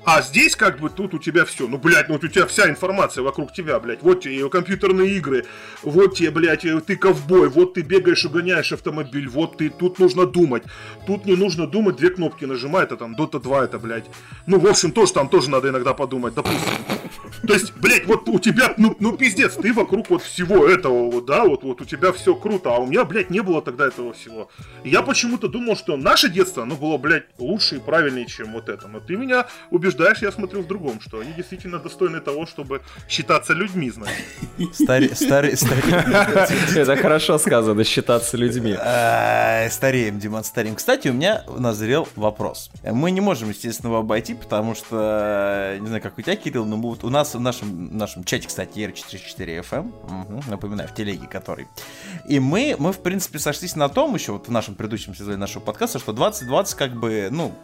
А здесь как бы тут у тебя все. Ну, блядь, ну вот у тебя вся информация вокруг тебя, блядь. Вот тебе компьютерные игры, вот тебе, блядь, и ты ковбой, вот ты бегаешь и гоняешь автомобиль, вот ты, тут нужно думать. Тут не нужно думать, две кнопки нажимай, это там Dota 2, это, блядь. Ну, в общем, тоже там тоже надо иногда подумать, допустим. То есть, блядь, вот у тебя, ну, ну пиздец, ты вокруг вот всего этого, вот, да, вот, вот у тебя все круто, а у меня, блядь, не было тогда этого всего. Я почему-то думал, что наше детство, оно было, блядь, лучше и правильнее, чем вот это. Но ты меня убеждаешь, я смотрю в другом, что они действительно достойны того, чтобы считаться людьми, значит. Старе- старе- старе- Это хорошо сказано, считаться людьми. Ай, Стареем, Диман, стареем. Кстати, у меня назрел вопрос. Мы не можем, естественно, его обойти, потому что, не знаю, как у тебя, Кирилл, но вот у нас в нашем, нашем чате, кстати, R44FM, мгм, напоминаю, в телеге который. И мы, мы, в принципе, сошлись на том еще, вот в нашем предыдущем сезоне нашего подкаста, что 2020 как бы, ну,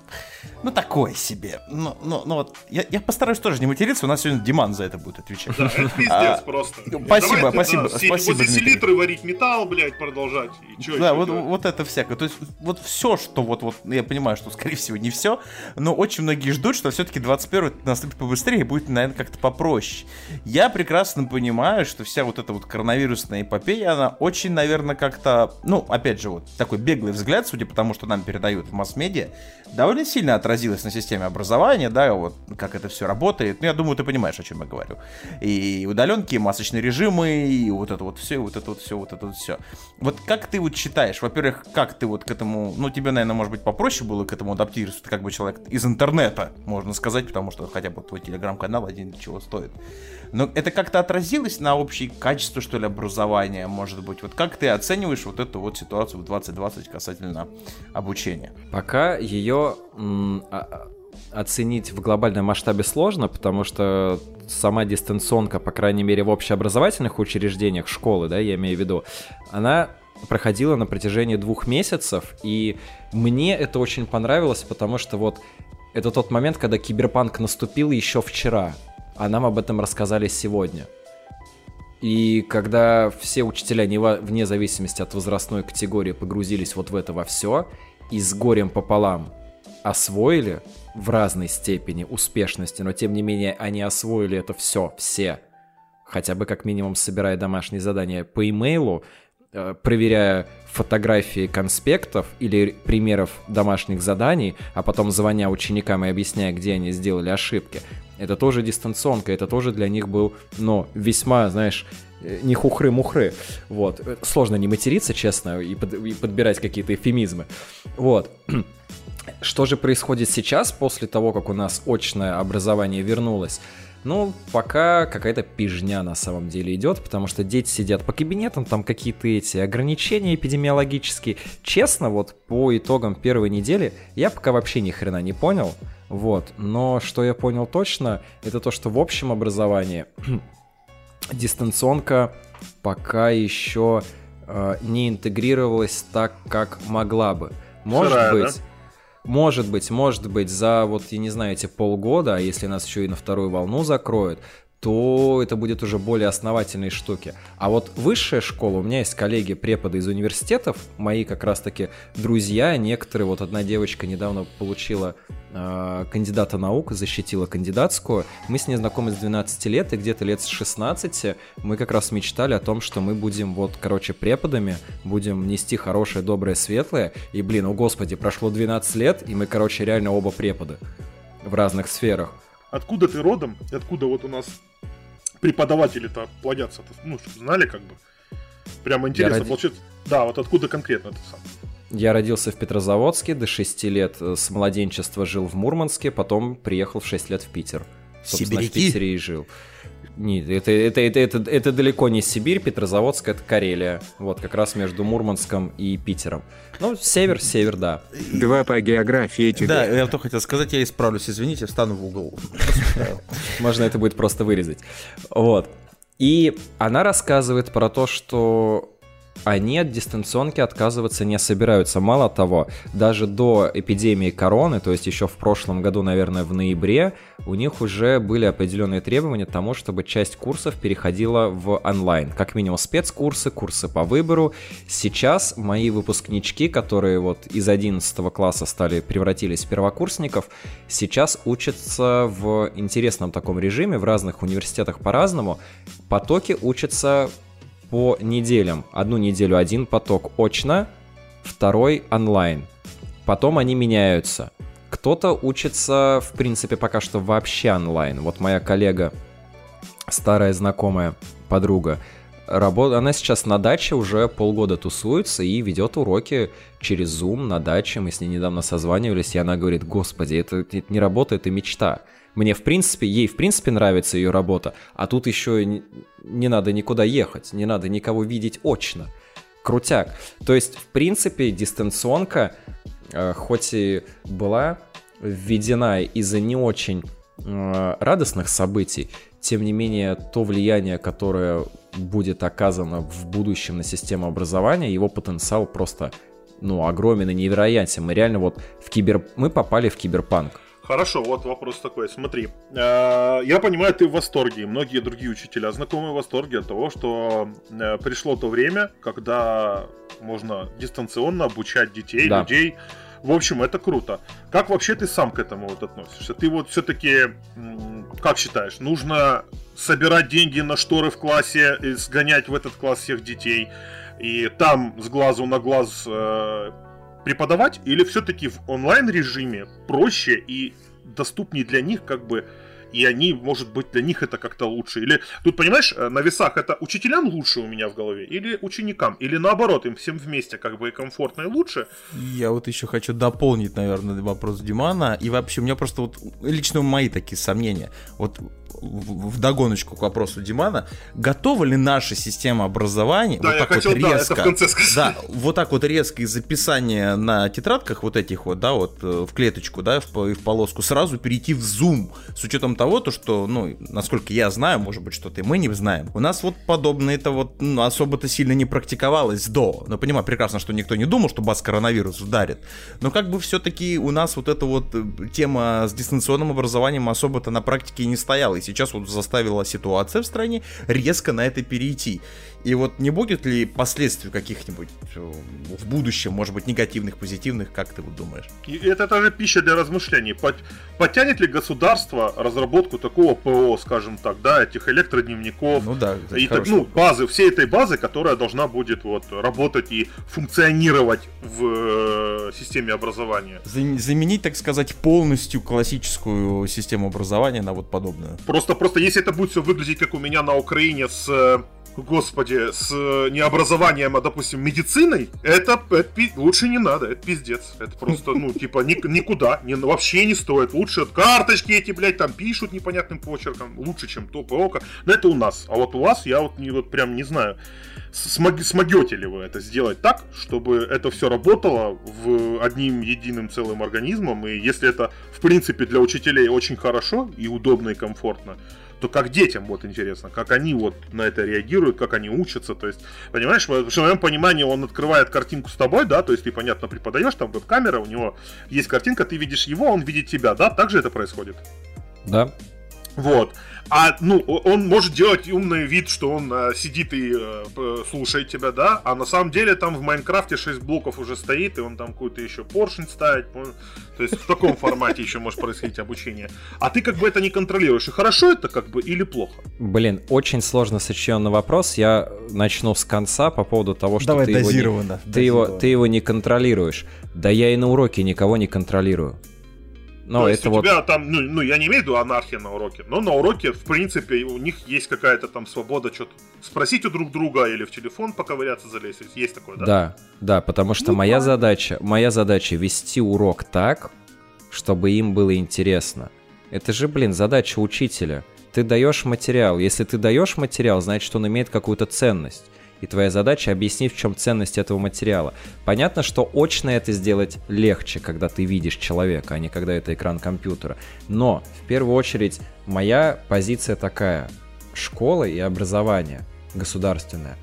ну такое себе. Ну, ну, ну вот, я, я постараюсь тоже не материться, у нас сегодня Диман за это будет отвечать. Да, это пиздец А, просто. спасибо, Давайте, спасибо, спасибо, за Дмитрий. селитры варить металл, блядь, продолжать. Да, вот, вот это всякое. То есть, вот все, что вот, вот, я понимаю, что, скорее всего, не все, но очень многие ждут, что все-таки 21 наступит побыстрее и будет, наверное, как-то попроще. Я прекрасно понимаю, что вся вот эта вот коронавирусная эпопея, она очень, наверное, как-то, ну, опять же, вот такой беглый взгляд, судя по тому, что нам передают в масс-медиа, довольно сильно отразилась на системе образования, да, вот как это все работает. Ну, я думаю, ты понимаешь, о чем я говорю. И удаленки, и масочные режимы, и вот это вот все, вот это вот все, вот это вот все. Вот как ты вот считаешь, во-первых, как ты вот к этому, ну, тебе, наверное, может быть, попроще было к этому адаптироваться, ты как бы человек из интернета, можно сказать, потому что хотя бы твой телеграм-канал один чего стоит. Но это как-то отразилось на общее качество, что ли, образования, может быть? Вот как ты оцениваешь вот эту вот ситуацию в 2020 касательно обучения? Пока ее а- а- оценить в глобальном масштабе сложно, потому что сама дистанционка, по крайней мере, в общеобразовательных учреждениях, школы, да, я имею в виду, она проходила на протяжении двух месяцев, и мне это очень понравилось, потому что вот это тот момент, когда киберпанк наступил еще вчера, а нам об этом рассказали сегодня. И когда все учителя, вне зависимости от возрастной категории, погрузились вот в это во все, и с горем пополам освоили в разной степени успешности, но тем не менее они освоили это все, все, хотя бы как минимум собирая домашние задания по имейлу, э, проверяя фотографии конспектов или примеров домашних заданий, а потом звоня ученикам и объясняя, где они сделали ошибки. Это тоже дистанционка, это тоже для них был, ну, весьма, знаешь, э, не хухры-мухры. Вот. Сложно не материться, честно, и, под- и подбирать какие-то эфемизмы. Вот. Что же происходит сейчас, после того, как у нас очное образование вернулось? Ну, пока какая-то пижня на самом деле идет, потому что дети сидят по кабинетам, там какие-то эти ограничения эпидемиологические. Честно, вот по итогам первой недели я пока вообще ни хрена не понял. Вот, но что я понял точно, это то, что в общем образовании дистанционка пока еще э, не интегрировалась так, как могла бы. Может Сырая, быть, может быть, может быть, за вот, я не знаю, эти полгода, а если нас еще и на вторую волну закроют, то это будет уже более основательные штуки. А вот высшая школа, у меня есть коллеги, преподы из университетов, мои как раз-таки друзья, некоторые, вот одна девочка недавно получила э, кандидата наук, защитила кандидатскую, мы с ней знакомы с 12 лет, и где-то лет с 16 мы как раз мечтали о том, что мы будем вот, короче, преподами, будем нести хорошее, доброе, светлое, и, блин, о господи, прошло 12 лет, и мы, короче, реально оба преподы в разных сферах. Откуда ты родом? И откуда вот у нас преподаватели-то плодятся? Ну, чтобы знали как бы. Прямо интересно роди- получается. Да, вот откуда конкретно ты сам? Я родился в Петрозаводске, до 6 лет э, с младенчества жил в Мурманске, потом приехал в 6 лет в Питер. Собственно, в Сибиряки? Питере и жил. Нет, это, это, это, это, это далеко не Сибирь, Петрозаводск это Карелия. Вот, как раз между Мурманском и Питером. Ну, север, север, да. Два по географии тебе. Да, я только хотел сказать, я исправлюсь, извините, встану в угол. Можно это будет просто вырезать. Вот. И она рассказывает про то, что они от дистанционки отказываться не собираются. Мало того, даже до эпидемии короны, то есть еще в прошлом году, наверное, в ноябре, у них уже были определенные требования к тому, чтобы часть курсов переходила в онлайн. Как минимум спецкурсы, курсы по выбору. Сейчас мои выпускнички, которые вот из 11 класса стали, превратились в первокурсников, сейчас учатся в интересном таком режиме, в разных университетах по-разному. Потоки учатся по неделям. Одну неделю один поток очно, второй онлайн. Потом они меняются. Кто-то учится, в принципе, пока что вообще онлайн. Вот моя коллега, старая знакомая, подруга, работа, она сейчас на даче уже полгода тусуется и ведет уроки через Zoom на даче. Мы с ней недавно созванивались, и она говорит, господи, это, это не работа, это мечта. Мне, в принципе, ей, в принципе, нравится ее работа, а тут еще не, не надо никуда ехать, не надо никого видеть очно. Крутяк. То есть, в принципе, дистанционка, э, хоть и была введена из-за не очень э, радостных событий, тем не менее, то влияние, которое будет оказано в будущем на систему образования, его потенциал просто, ну, огромен и невероятен. Мы реально вот в кибер... Мы попали в киберпанк. Хорошо, вот вопрос такой. Смотри, э, я понимаю, ты в восторге, многие другие учителя знакомы в восторге от того, что э, пришло то время, когда можно дистанционно обучать детей, Да. людей. В общем, это круто. Как вообще ты сам к этому вот относишься? Ты вот все-таки, как считаешь, нужно собирать деньги на шторы в классе и сгонять в этот класс всех детей и там с глазу на глаз э, преподавать, или все-таки в онлайн режиме проще и доступнее для них, как бы, и они, может быть, для них это как-то лучше. Или тут, понимаешь, э, на весах это учителям лучше у меня в голове, или ученикам, или наоборот, им всем вместе как бы и комфортно, и лучше. Я вот еще хочу дополнить, наверное, вопрос Димана. И вообще, у меня просто вот лично мои такие сомнения. Вот в догоночку к вопросу Димана. Готова ли наша система образования Да, вот так хотел, вот да, резко... это в конце сказать. Да, вот так вот резко из записания на тетрадках вот этих вот, да, вот э, в клеточку, да, в, в полоску, сразу перейти в Zoom, с учетом того, то, что, ну, насколько я знаю, может быть, что-то и мы не знаем, у нас вот подобное это вот ну, особо-то сильно не практиковалось до. Но понимаю прекрасно, что никто не думал, что бас коронавирус ударит. Но как бы все-таки у нас вот эта вот э, тема с дистанционным образованием особо-то на практике не стояла. И сейчас вот заставила ситуация в стране резко на это перейти. И вот не будет ли последствий каких-нибудь э, в будущем, может быть, негативных, позитивных, как ты вот думаешь? И это тоже пища для размышлений. Пот- Потянет ли государство разработку такого ПО, скажем так, да, этих электродневников, Ну да, и так, ну, базы, всей этой базы, которая должна будет вот работать и функционировать в э, системе образования. За- Заменить, так сказать, полностью классическую систему образования на вот подобную. Просто, просто если это будет все выглядеть как у меня на Украине с, э, господи, с э, не образованием, а, допустим, медициной, это, это пи- лучше не надо, это пиздец. Это просто, ну, типа, ни- никуда, ни, вообще не стоит. Лучше карточки эти, блядь, там пишут непонятным почерком, лучше, чем то ПО. Но это у нас. А вот у вас, я вот, не, вот прям не знаю, смог- смогете ли вы это сделать так, чтобы это все работало в одним единым целым организмом, и если это, в принципе, для учителей очень хорошо и удобно и комфортно, то как детям, вот интересно, как они вот на это реагируют, как они учатся, то есть, понимаешь, в моем понимании он открывает картинку с тобой, да, то есть ты, понятно, преподаешь, там веб-камера, у него есть картинка, ты видишь его, он видит тебя, да, так же это происходит? Да. Вот. А, ну, он может делать умный вид, что он э, сидит и э, слушает тебя, да, а на самом деле там в Майнкрафте 6 блоков уже стоит, и он там какой-то еще поршень ставит, то есть в таком формате еще может происходить обучение. А ты как бы это не контролируешь, и хорошо это как бы или плохо? Блин, очень сложно сочиненный вопрос. Я начну с конца по поводу того, что Давай ты, его не, дозированно, ты, его, дозированно. ты его не контролируешь. Да я и на уроке никого не контролирую. Но То есть это у вот... тебя там, ну, ну, я не имею в виду анархия на уроке, но на уроке, в принципе, у них есть какая-то там свобода что-то спросить у друг друга или в телефон поковыряться залезть, есть- есть такое, да? Да, да, потому что Ну, моя правильно. задача, моя задача вести урок так, чтобы им было интересно. Это же, блин, задача учителя. Ты даешь материал. Если ты даешь материал, значит, он имеет какую-то ценность. И твоя задача объяснить, в чем ценность этого материала. Понятно, что очно это сделать легче, когда ты видишь человека, а не когда это экран компьютера. Но, в первую очередь, моя позиция такая. Школа и образование государственное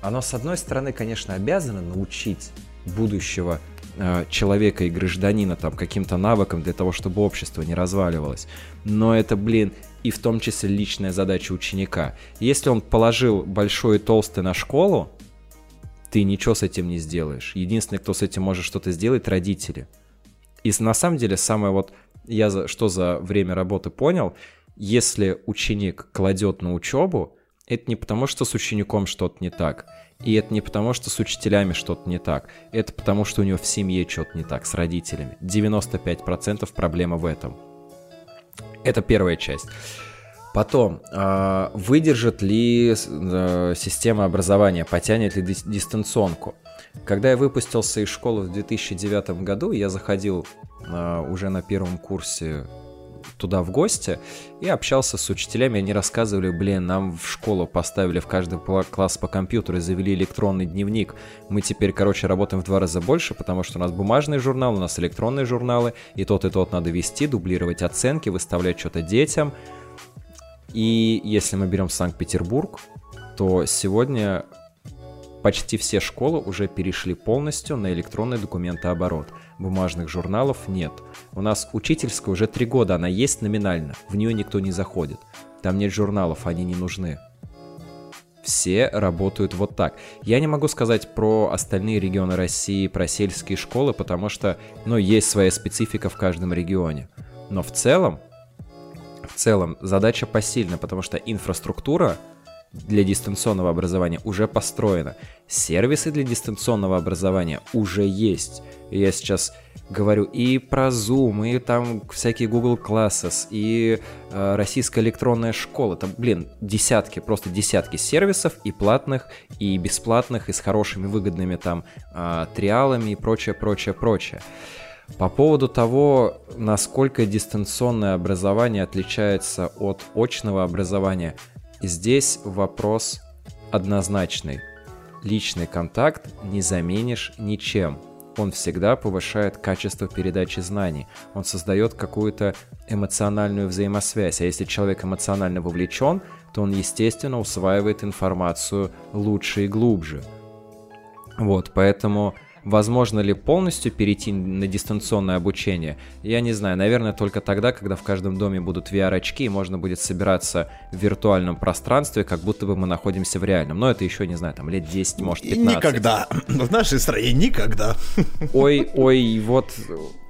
оно, с одной стороны, конечно, обязано научить будущего э, человека и гражданина там каким-то навыкам для того, чтобы общество не разваливалось. Но это, блин, и в том числе личная задача ученика. Если он положил большой и толстый на школу, ты ничего с этим не сделаешь. Единственный, кто с этим может что-то сделать, родители. И на самом деле самое вот, я за, что за время работы понял, если ученик кладет на учебу, это не потому, что с учеником что-то не так. И это не потому, что с учителями что-то не так. Это потому, что у него в семье что-то не так, с родителями. 95% проблема в этом. Это первая часть. Потом, а, выдержит ли э, система образования, потянет ли дис- дистанционку? Когда я выпустился из школы в 2009 году, я заходил а, уже на первом курсе туда в гости и общался с учителями. Они рассказывали, блин, нам в школу поставили в каждый класс по компьютеру, и завели электронный дневник. Мы теперь, короче, работаем в два раза больше, потому что у нас бумажный журнал, у нас электронные журналы, и тот, и тот надо вести, дублировать оценки, выставлять что-то детям. И если мы берем Санкт-Петербург, то сегодня почти все школы уже перешли полностью на электронный документооборот. Бумажных журналов нет. У нас учительская уже три года, она есть номинально, в нее никто не заходит. Там нет журналов, они не нужны. Все работают вот так. Я не могу сказать про остальные регионы России, про сельские школы, потому что, ну, есть своя специфика в каждом регионе. Но в целом, в целом задача посильна, потому что инфраструктура для дистанционного образования уже построена. Сервисы для дистанционного образования уже есть. Я сейчас говорю и про Zoom, и там всякие Google Classes, и э, российская электронная школа. Там, блин, десятки, просто десятки сервисов и платных, и бесплатных, и с хорошими выгодными там э, триалами и прочее, прочее, прочее. По поводу того, насколько дистанционное образование отличается от очного образования, здесь вопрос однозначный. Личный контакт не заменишь ничем. он всегда повышает качество передачи знаний. Он создает какую-то эмоциональную взаимосвязь. А если человек эмоционально вовлечен, то он, естественно, усваивает информацию лучше и глубже. Вот, поэтому возможно ли полностью перейти на дистанционное обучение? Я не знаю, наверное, только тогда, когда в каждом доме будут VR-очки, и можно будет собираться в виртуальном пространстве, как будто бы мы находимся в реальном. Но это еще, не знаю, там лет 10, может, 15. Никогда. В нашей стране никогда. Ой, ой, вот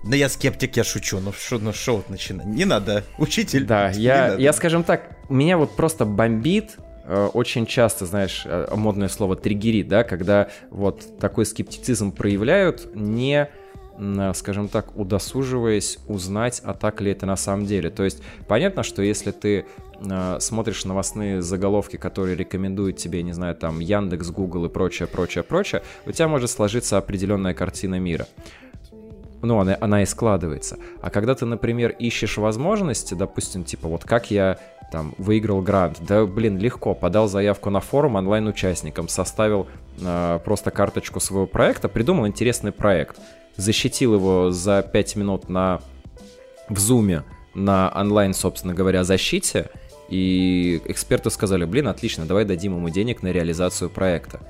Да я скептик, я шучу. Ну что, ну что вот начинать? Не надо, учитель. Да, я, надо. я, скажем так, меня вот просто бомбит очень часто, знаешь, э, модное слово триггерит, да, когда вот такой скептицизм проявляют, не, м, скажем так, удосуживаясь узнать, а так ли это на самом деле. То есть понятно, что если ты э, смотришь новостные заголовки, которые рекомендуют тебе, не знаю, там Яндекс, Google и прочее, прочее, прочее, у тебя может сложиться определенная картина мира ну, она, она и складывается. А когда ты, например, ищешь возможности, допустим, типа, вот как я там выиграл грант, да, блин, легко, подал заявку на форум онлайн-участникам, составил э, просто карточку своего проекта, придумал интересный проект, защитил его за 5 минут на в зуме на онлайн, собственно говоря, защите, и эксперты сказали, блин, отлично, давай дадим ему денег на реализацию проекта.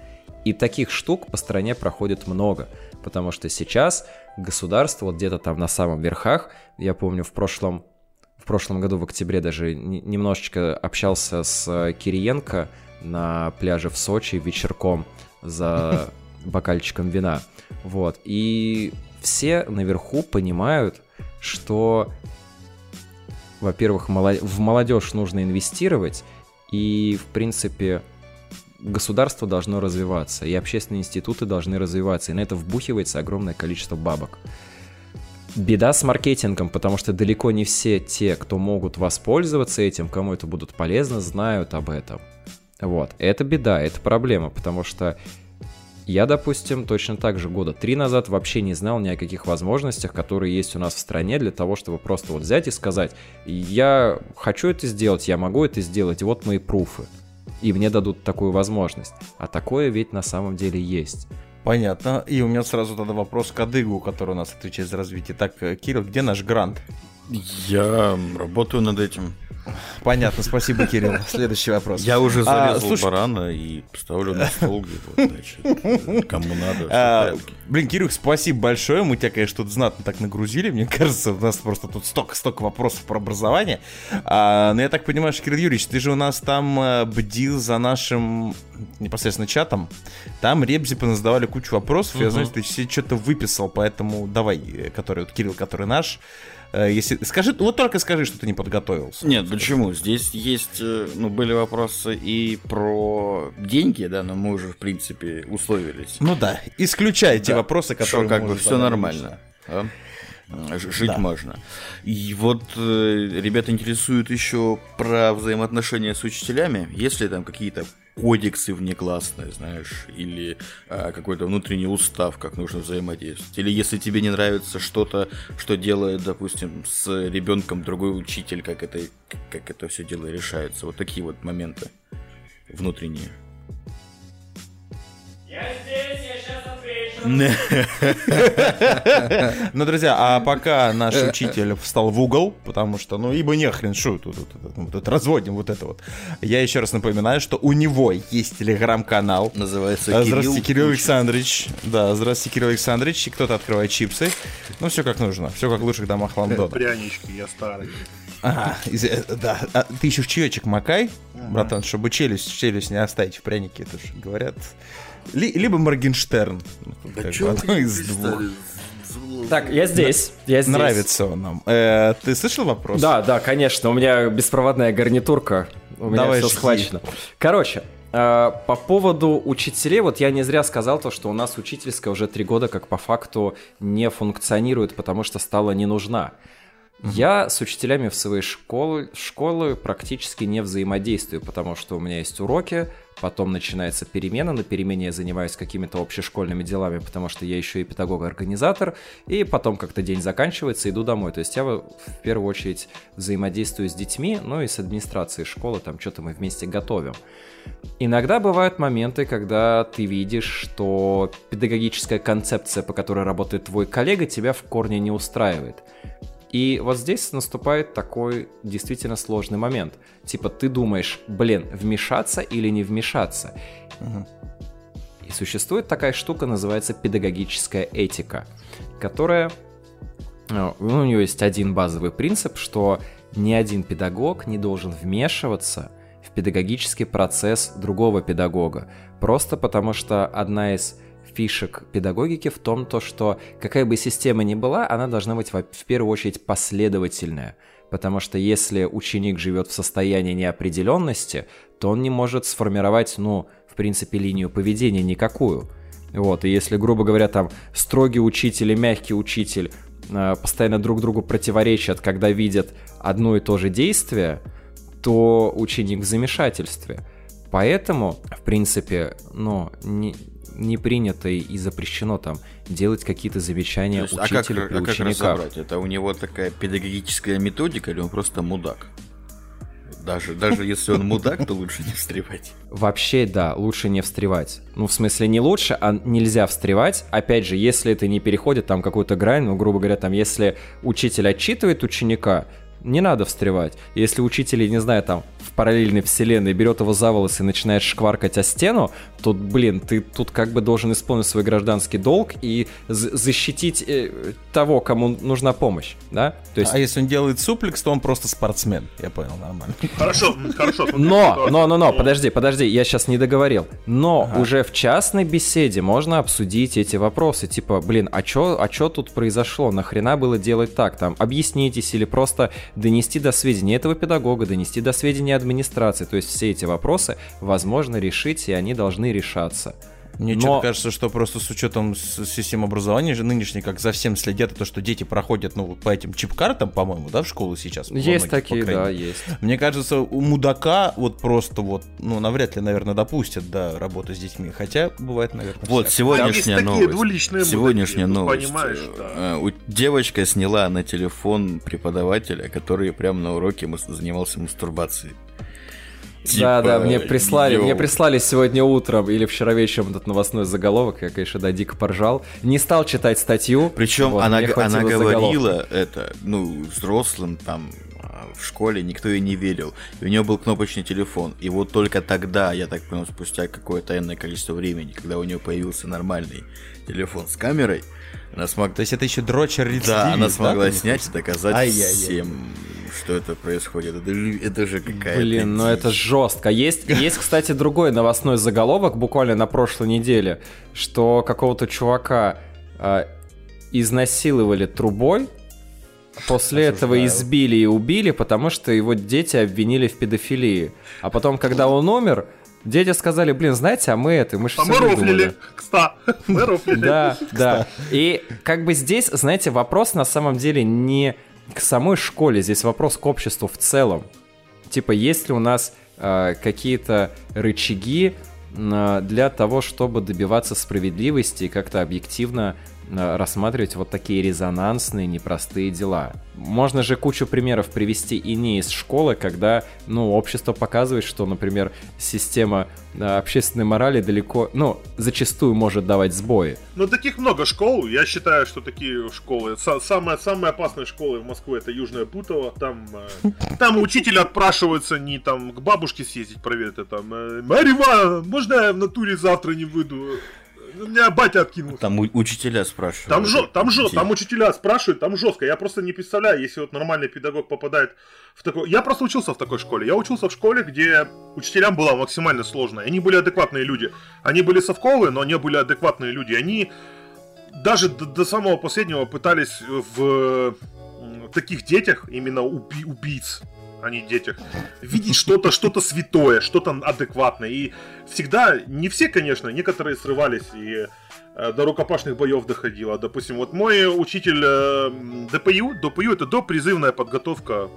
И таких штук по стране проходит много, потому что сейчас государство вот где-то там на самом верхах, я помню в прошлом, в прошлом году в октябре даже не- немножечко общался с э, Кириенко на пляже в Сочи вечерком за бокальчиком вина, вот, и все наверху понимают, что во-первых, в молодежь нужно инвестировать, и, в принципе, государство должно развиваться, и общественные институты должны развиваться, и на это вбухивается огромное количество бабок. Беда с маркетингом, потому что далеко не все те, кто могут воспользоваться этим, кому это будут полезно, знают об этом. Вот, это беда, это проблема, потому что я, допустим, точно так же года три назад вообще не знал ни о каких возможностях, которые есть у нас в стране для того, чтобы просто вот взять и сказать, я хочу это сделать, я могу это сделать, вот мои пруфы. И мне дадут такую возможность. А такое ведь на самом деле есть. Понятно. И у меня сразу тогда вопрос к Адыгу, который у нас отвечает за развитие. Так, э, Кирилл, где наш грант? Я работаю над этим. Понятно, спасибо, Кирилл. Следующий вопрос. Я уже А, зарезал слушай, барана и ставлю на стол, вот, значит, кому надо, А, блин, Кирюх, спасибо большое. Мы тебя, конечно, тут знатно так нагрузили. Мне кажется, у нас просто тут столько-столько вопросов про образование. А, но я так понимаю, что, Кирилл Юрьевич, ты же у нас там э, бдил за нашим непосредственно чатом. Там ребзи поназадавали кучу вопросов. Я знаю, что ты все что-то выписал, поэтому давай, э, который, вот Кирилл, который наш. Э, Если, скажи, вот только скажи, что ты не подготовился. Нет, почему? Здесь есть, э, ну, были вопросы и про деньги, да, но мы уже, в принципе, условились. Ну да, исключай те Да. вопросы, Что которые как бы все нормально. да? Ж- Жить Да. можно. И вот э, ребята интересуют еще про взаимоотношения с учителями. Есть ли там какие-то кодексы внеклассные, знаешь, или а, какой-то внутренний устав, как нужно взаимодействовать. Или если тебе не нравится что-то, что делает, допустим, с ребенком другой учитель, как это, как это все дело решается. Вот такие вот моменты внутренние. Ну, друзья, а пока наш учитель встал в угол, потому что, ну, ибо нехрен, что тут, тут, тут, разводим вот это вот. Я еще раз напоминаю, что у него есть телеграм-канал. Называется А, Здравствуйте, Кирилл. Александрович. Да, здравствуйте, Кирилл Александрович. И Кто-то открывает чипсы. Ну, все как нужно. Все как в лучших домах Лондона. Прянички, я старый. Из- э, да. А ты еще в чаечек макай, братан, чтобы челюсть, челюсть не оставить в прянике. Это же говорят. Ли- либо Моргенштерн. Тут как бы одно из двух. Так, я здесь. Я здесь. Нравится он нам. Э, ты слышал вопрос? Да, да, конечно. У меня беспроводная гарнитурка. У меня Давай все жги. схвачено. Короче, э, по поводу учителей, вот я не зря сказал то, что у нас учительская уже три года как по факту не функционирует, потому что стала не нужна. Я с учителями в своей школы, школы практически не взаимодействую, потому что у меня есть уроки, потом начинается перемена, на перемене я занимаюсь какими-то общешкольными делами, потому что я еще и педагог-организатор, и потом как-то день заканчивается, иду домой. То есть я в первую очередь взаимодействую с детьми, ну и с администрацией школы, там что-то мы вместе готовим. Иногда бывают моменты, когда ты видишь, что педагогическая концепция, по которой работает твой коллега, тебя в корне не устраивает. И вот здесь наступает такой действительно сложный момент. Типа ты думаешь, блин, вмешаться или не вмешаться? И существует такая штука, называется педагогическая этика, которая... ну, У нее есть один базовый принцип, что ни один педагог не должен вмешиваться в педагогический процесс другого педагога. Просто потому что одна из фишек педагогики в том, то, что какая бы система ни была, она должна быть в первую очередь последовательная. Потому что если ученик живет в состоянии неопределенности, то он не может сформировать, ну, в принципе, линию поведения никакую. Вот, и если, грубо говоря, там строгий учитель и мягкий учитель э, постоянно друг другу противоречат, когда видят одно и то же действие, то ученик в замешательстве. Поэтому, в принципе, ну, не, не принято и запрещено там делать какие-то замечания есть, а как, учителю при а как разобрать? Это у него такая педагогическая методика или он просто мудак? Даже, даже если он мудак, то лучше не встревать. Вообще, да, лучше не встревать. Ну, в смысле, не лучше, а нельзя встревать. Опять же, если это не переходит там какую-то грань, ну, грубо говоря, там, если учитель отчитывает ученика, не надо встревать. Если учитель, я не знаю, там, в параллельной вселенной берет его за волосы и начинает шкваркать о стену, то, блин, ты тут как бы должен исполнить свой гражданский долг и защитить э, того, кому нужна помощь, да? То есть А если он делает суплекс, то он просто спортсмен. Я понял, нормально. Хорошо, хорошо. Но, но, но, но, подожди, подожди, я сейчас не договорил. Но уже в частной беседе можно обсудить эти вопросы. Типа, блин, а чё, а чё тут произошло? Нахрена было делать так? Там, объяснитесь или просто донести до сведения этого педагога, донести до сведения администрации. То есть все эти вопросы возможно решить, и они должны решаться. Мне Но- что-то кажется, что просто с учетом системы образования же нынешней, как за всем следят, и то, что дети проходят, ну, вот по этим чип-картам, по-моему, да, в школу сейчас. Есть многих, такие, да, есть. Мне кажется, у мудака вот просто вот, ну, навряд ли, наверное, допустят, да, работу с детьми. Хотя бывает, наверное, Вот всякое. сегодняшняя новость. двуличные Сегодняшняя мудаки, ну, новость. понимаешь, да. Э, у- Девочка сняла на телефон преподавателя, который прямо на уроке занимался мастурбацией. Да, да, Типа, мне прислали, йоу. мне прислали сегодня утром или вчера вечером этот новостной заголовок, я, конечно, да, дико поржал. Не стал читать статью. Причем вот, она, она хватило заголовка. говорила это, ну, взрослым там а, в школе никто ей не верил. И у нее был кнопочный телефон. И вот только тогда, я так понял, спустя какое-то энное количество времени, когда у нее появился нормальный телефон с камерой, она смогла... То есть это еще дрочер Да, рецидивист, она смогла ты снять и доказать Ай-яй-яй. всем, что это происходит. Это, же- это же какая-то... Блин, ну это жестко. Есть, есть, кстати, другой новостной заголовок буквально на прошлой неделе, что какого-то чувака а, изнасиловали трубой, после этого избили и убили, потому что его дети обвинили в педофилии. А потом, когда он умер, дети сказали, блин, знаете, а мы это, мы же А все мы рофлили, кста. Мы рофлили. Да, да. И как бы здесь, знаете, вопрос на самом деле не к самой школе, здесь вопрос к обществу в целом. Типа, есть ли у нас э, какие-то рычаги э, для того, чтобы добиваться справедливости и как-то объективно рассматривать вот такие резонансные, непростые дела. Можно же кучу примеров привести и не из школы, когда, ну, общество показывает, что, например, система э, общественной морали далеко, ну, зачастую может давать сбои. Ну, таких много школ. Я считаю, что такие школы. са- Самая, самая опасная школа в Москве это Южная Путова. Там, э, там учитель отпрашиваются не там к бабушке съездить проверить, а там э, Марья Ивановна, можно я в натуре завтра не выйду? Меня батя откинул. Там учителя спрашивают. Там жё, там жё, там учителя спрашивают, там жестко. Я просто не представляю, если вот нормальный педагог попадает в такой... Я просто учился в такой школе. Я учился в школе, где учителям было максимально сложно. Они были адекватные люди. Они были совковые, но они были адекватные люди. Они даже до, до самого последнего пытались в таких детях, именно уби- убийц, а не детях, видеть что-то, что-то святое, что-то адекватное. И всегда, не все, конечно, некоторые срывались и э, до рукопашных боев доходило. Допустим, вот мой учитель э, ДПЮ, ДПЮ это допризывная подготовка,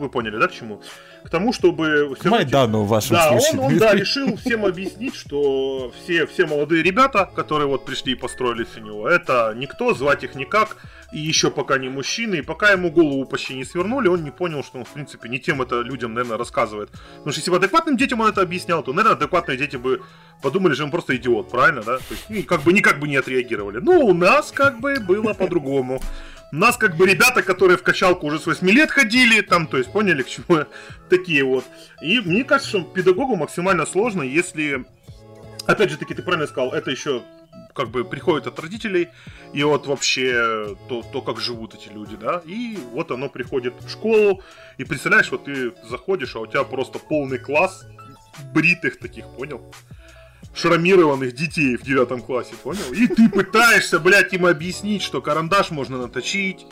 вы поняли, да, к чему? К тому, чтобы... К Майдану в вашем да, случае. Он, он, да, решил всем объяснить, что все, все молодые ребята, которые вот пришли и построились у него, это никто, звать их никак, и еще пока не мужчины, и пока ему голову почти не свернули, он не понял, что он, в принципе, не тем это людям, наверное, рассказывает. Потому что если бы адекватным детям он это объяснял, то, наверное, адекватные дети бы подумали, что он просто идиот, правильно, да? То есть, ну, как бы никак бы не отреагировали. Но у нас как бы было по-другому. Нас как бы ребята, которые в качалку уже с 8 лет ходили, там, то есть поняли, к чему такие вот. И мне кажется, что педагогу максимально сложно, если, опять же таки, ты правильно сказал, это еще как бы приходит от родителей, и вот вообще то, то, как живут эти люди, да, и вот оно приходит в школу, и представляешь, вот ты заходишь, а у тебя просто полный класс бритых таких, понял? Шрамированных детей в девятом классе, понял? И ты пытаешься, блядь, им объяснить, что карандаш можно наточить,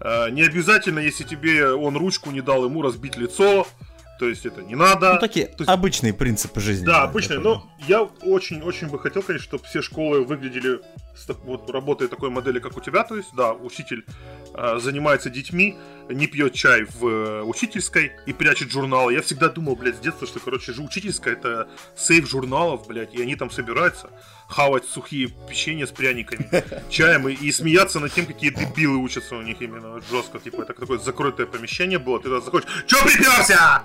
э, не обязательно, если тебе он ручку не дал, ему разбить лицо, то есть это не надо. Ну, такие То есть- обычные принципы жизни. да, обычные, но я очень-очень бы хотел, конечно, чтобы все школы выглядели с вот работая такой модели, как у тебя, то есть, да, учитель э, занимается детьми, не пьет чай в э, учительской и прячет журналы. Я всегда думал, блядь, с детства, что, короче, же учительская это сейф журналов, блядь, и они там собираются хавать сухие печенья с пряниками, чаем и, и смеяться над тем, какие дебилы учатся у них именно жестко, типа, это такое закрытое помещение было, ты туда заходишь, чё приперся?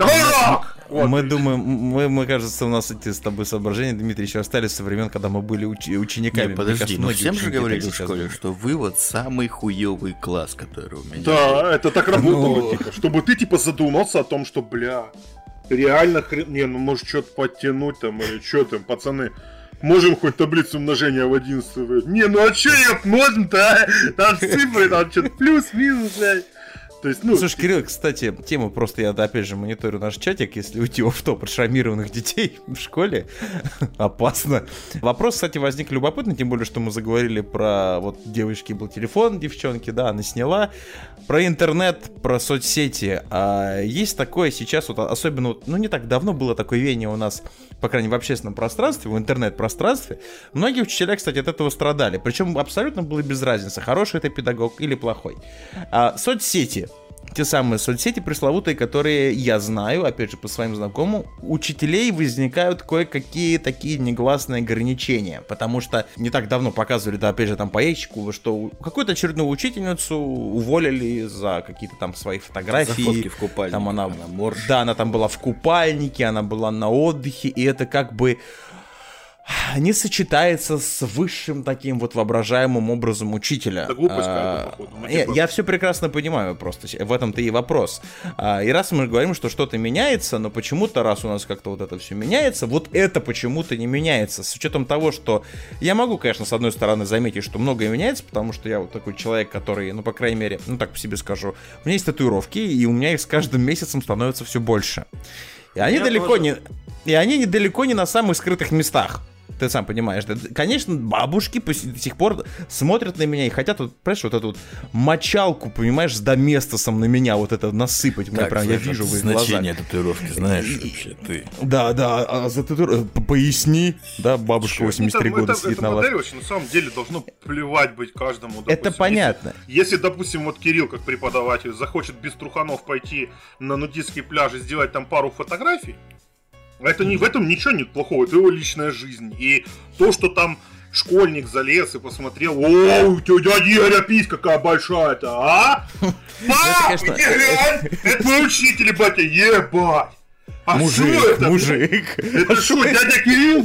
Какой урок? Вот, мы думаем, мы, мы, кажется, у нас эти с тобой соображения, Дмитрий, еще остались со времен, когда мы были учи- учениками. Не, подожди, ну многие всем же говорили в школе, думают. что вы вот самый хуёвый класс, который у меня. Да, это так работало, Ну. типа, чтобы ты, типа, задумался о том, что, бля, реально хрен... Не, ну, может, что-то подтянуть там, или что там, пацаны, можем хоть таблицу умножения в 11 вы- Не, ну а чё ее можем-то, а? Там цифры, там что-то плюс-минус, блядь. То есть, ну, Слушай, Кирилл, кстати, тема просто, я опять же мониторю наш чатик, если уйти в топ шрамированных детей в школе, опасно. Вопрос, кстати, возник любопытный, тем более, что мы заговорили про, вот, девочки был телефон, девчонки, да, она сняла, про интернет, про соцсети. А есть такое сейчас, вот, особенно, ну, не так давно было такое веяние у нас, по крайней мере, в общественном пространстве, в интернет-пространстве. Многие учителя, кстати, от этого страдали. Причем абсолютно было без разницы, хороший это педагог или плохой. А, соцсети. Те самые соцсети пресловутые, которые я знаю, опять же, по своим знакомым, учителей возникают кое-какие такие негласные ограничения, потому что не так давно показывали, да, опять же, там по ящику, что какую-то очередную учительницу уволили за какие-то там свои фотографии. За в купальнике, Там она, она морщит. да, она там была в купальнике, она была на отдыхе, и это как бы не сочетается с высшим таким вот воображаемым образом учителя. Да глупость А, походу. Ну, я, типа- я все прекрасно понимаю просто, в этом-то и вопрос. А, и раз мы говорим, что что-то меняется, но почему-то, раз у нас как-то вот это все меняется, вот это почему-то не меняется. С учетом того, что я могу, конечно, с одной стороны заметить, что многое меняется, потому что я вот такой человек, который, ну, по крайней мере, ну, так по себе скажу, у меня есть татуировки, и у меня их с каждым месяцем становится все больше. И они меня далеко тоже. не... И они недалеко не на самых скрытых местах. Ты сам понимаешь, да? Конечно, бабушки по с- до сих пор смотрят на меня и хотят, вот, понимаешь, вот эту вот мочалку, понимаешь, с доместосом на меня вот это насыпать. Как, прям, я знаешь, вижу в их значение глазах. татуировки, знаешь вообще, ты. Да, да, а за тату- п- поясни, да, бабушка 83 Ну, там года это, сидит это на вас. модель вообще на самом деле должно плевать быть каждому. Это допустим. понятно. Если, если, допустим, вот Кирилл, как преподаватель, захочет без труханов пойти на нудистский пляж и сделать там пару фотографий, это не в этом ничего нет плохого, это его личная жизнь. И то, что там школьник залез и посмотрел, о, у тебя дядя пись какая большая-то, а? Пап, глянь, это мой учитель, батя, ебать. А Мужик, что это? мужик. Это что, дядя Кирилл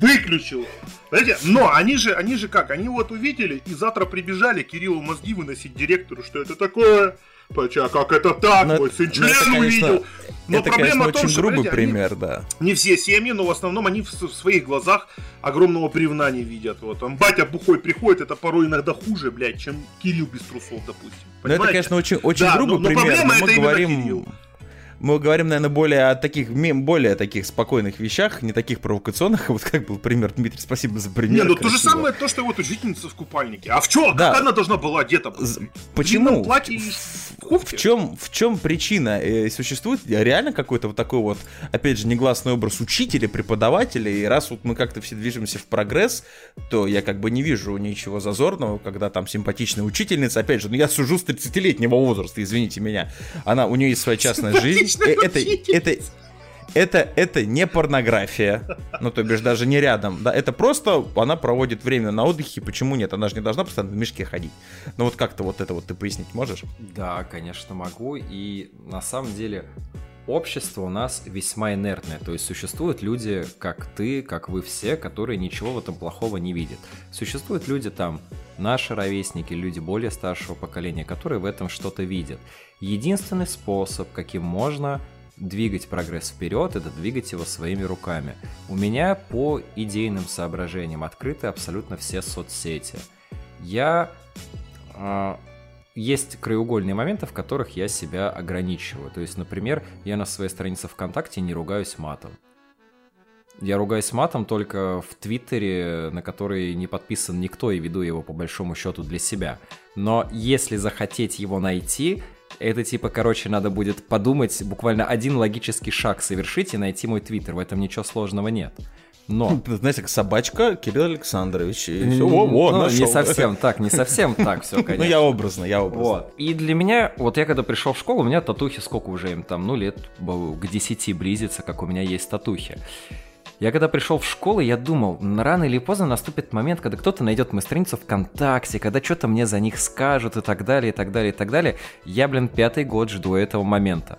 выключил? Понимаете? Но они же, они же как? Они вот увидели и завтра прибежали Кириллу мозги выносить директору, что это такое. Поча, как это так? Ну, Мой сын ну, член это, конечно, увидел. Но это, проблема конечно, в том, очень что, грубый понимаете, они- пример, да. не все семьи, но в основном они в, в своих глазах огромного бревна не видят. Вот он батя бухой приходит, это порой иногда хуже, блядь, чем Кирилл без трусов, допустим. Ну, это, конечно, очень, очень Да, грубый но- но пример, проблема но мы говорим... Кирилл. мы говорим, наверное, более о таких, более таких спокойных вещах, не таких провокационных. Вот как был пример, Дмитрий, спасибо за пример. Не, ну то же самое, то, что вот учительница в купальнике. А в чем? Да. Как она должна была одета? В Почему? длинном платье и в кофте? В чем, в чем причина? Э, Существует реально какой-то вот такой вот, опять же, негласный образ учителя, преподавателя, и раз вот мы как-то все движемся в прогресс, то я как бы не вижу ничего зазорного, когда там симпатичная учительница, опять же, ну я сужу с 30-летнего возраста, извините меня, она, у нее есть своя частная жизнь, Э, это, это. Это, это не порнография, ну то бишь даже не рядом, да, это просто она проводит время на отдыхе, почему нет, она же не должна постоянно в мешке ходить. Ну вот как-то вот это вот ты пояснить можешь? Да, конечно, могу. И на самом деле общество у нас весьма инертное. То есть существуют люди, как ты, как вы все, которые ничего в этом плохого не видят. Существуют люди там, наши ровесники, люди более старшего поколения, которые в этом что-то видят. Единственный способ, каким можно двигать прогресс вперед, это двигать его своими руками. У меня по идейным соображениям открыты абсолютно все соцсети. Я а, есть краеугольные моменты, в которых я себя ограничиваю. То есть, например, я на своей странице ВКонтакте не ругаюсь матом. Я ругаюсь матом только в Твиттере, на который не подписан никто, и веду его по большому счету для себя. Но если захотеть его найти, это типа, короче, надо будет подумать, буквально один логический шаг совершить и найти мой Твиттер. В этом ничего сложного нет. Но Знаете, как собачка Кирилл Александрович. И всё, во, во, Ну, нашел. не совсем так, не совсем так все, конечно. Ну, я образно, я образно. Вот. И для меня, вот я когда пришел в школу, у меня татухи сколько уже им там, ну, лет к 10 близится, как у меня есть татухи. Я когда пришел в школу, я думал, рано или поздно наступит момент, когда кто-то найдет мою страницу ВКонтакте, когда что-то мне за них скажут и так далее, и так далее, и так далее. Я, блин, пятый год жду этого момента.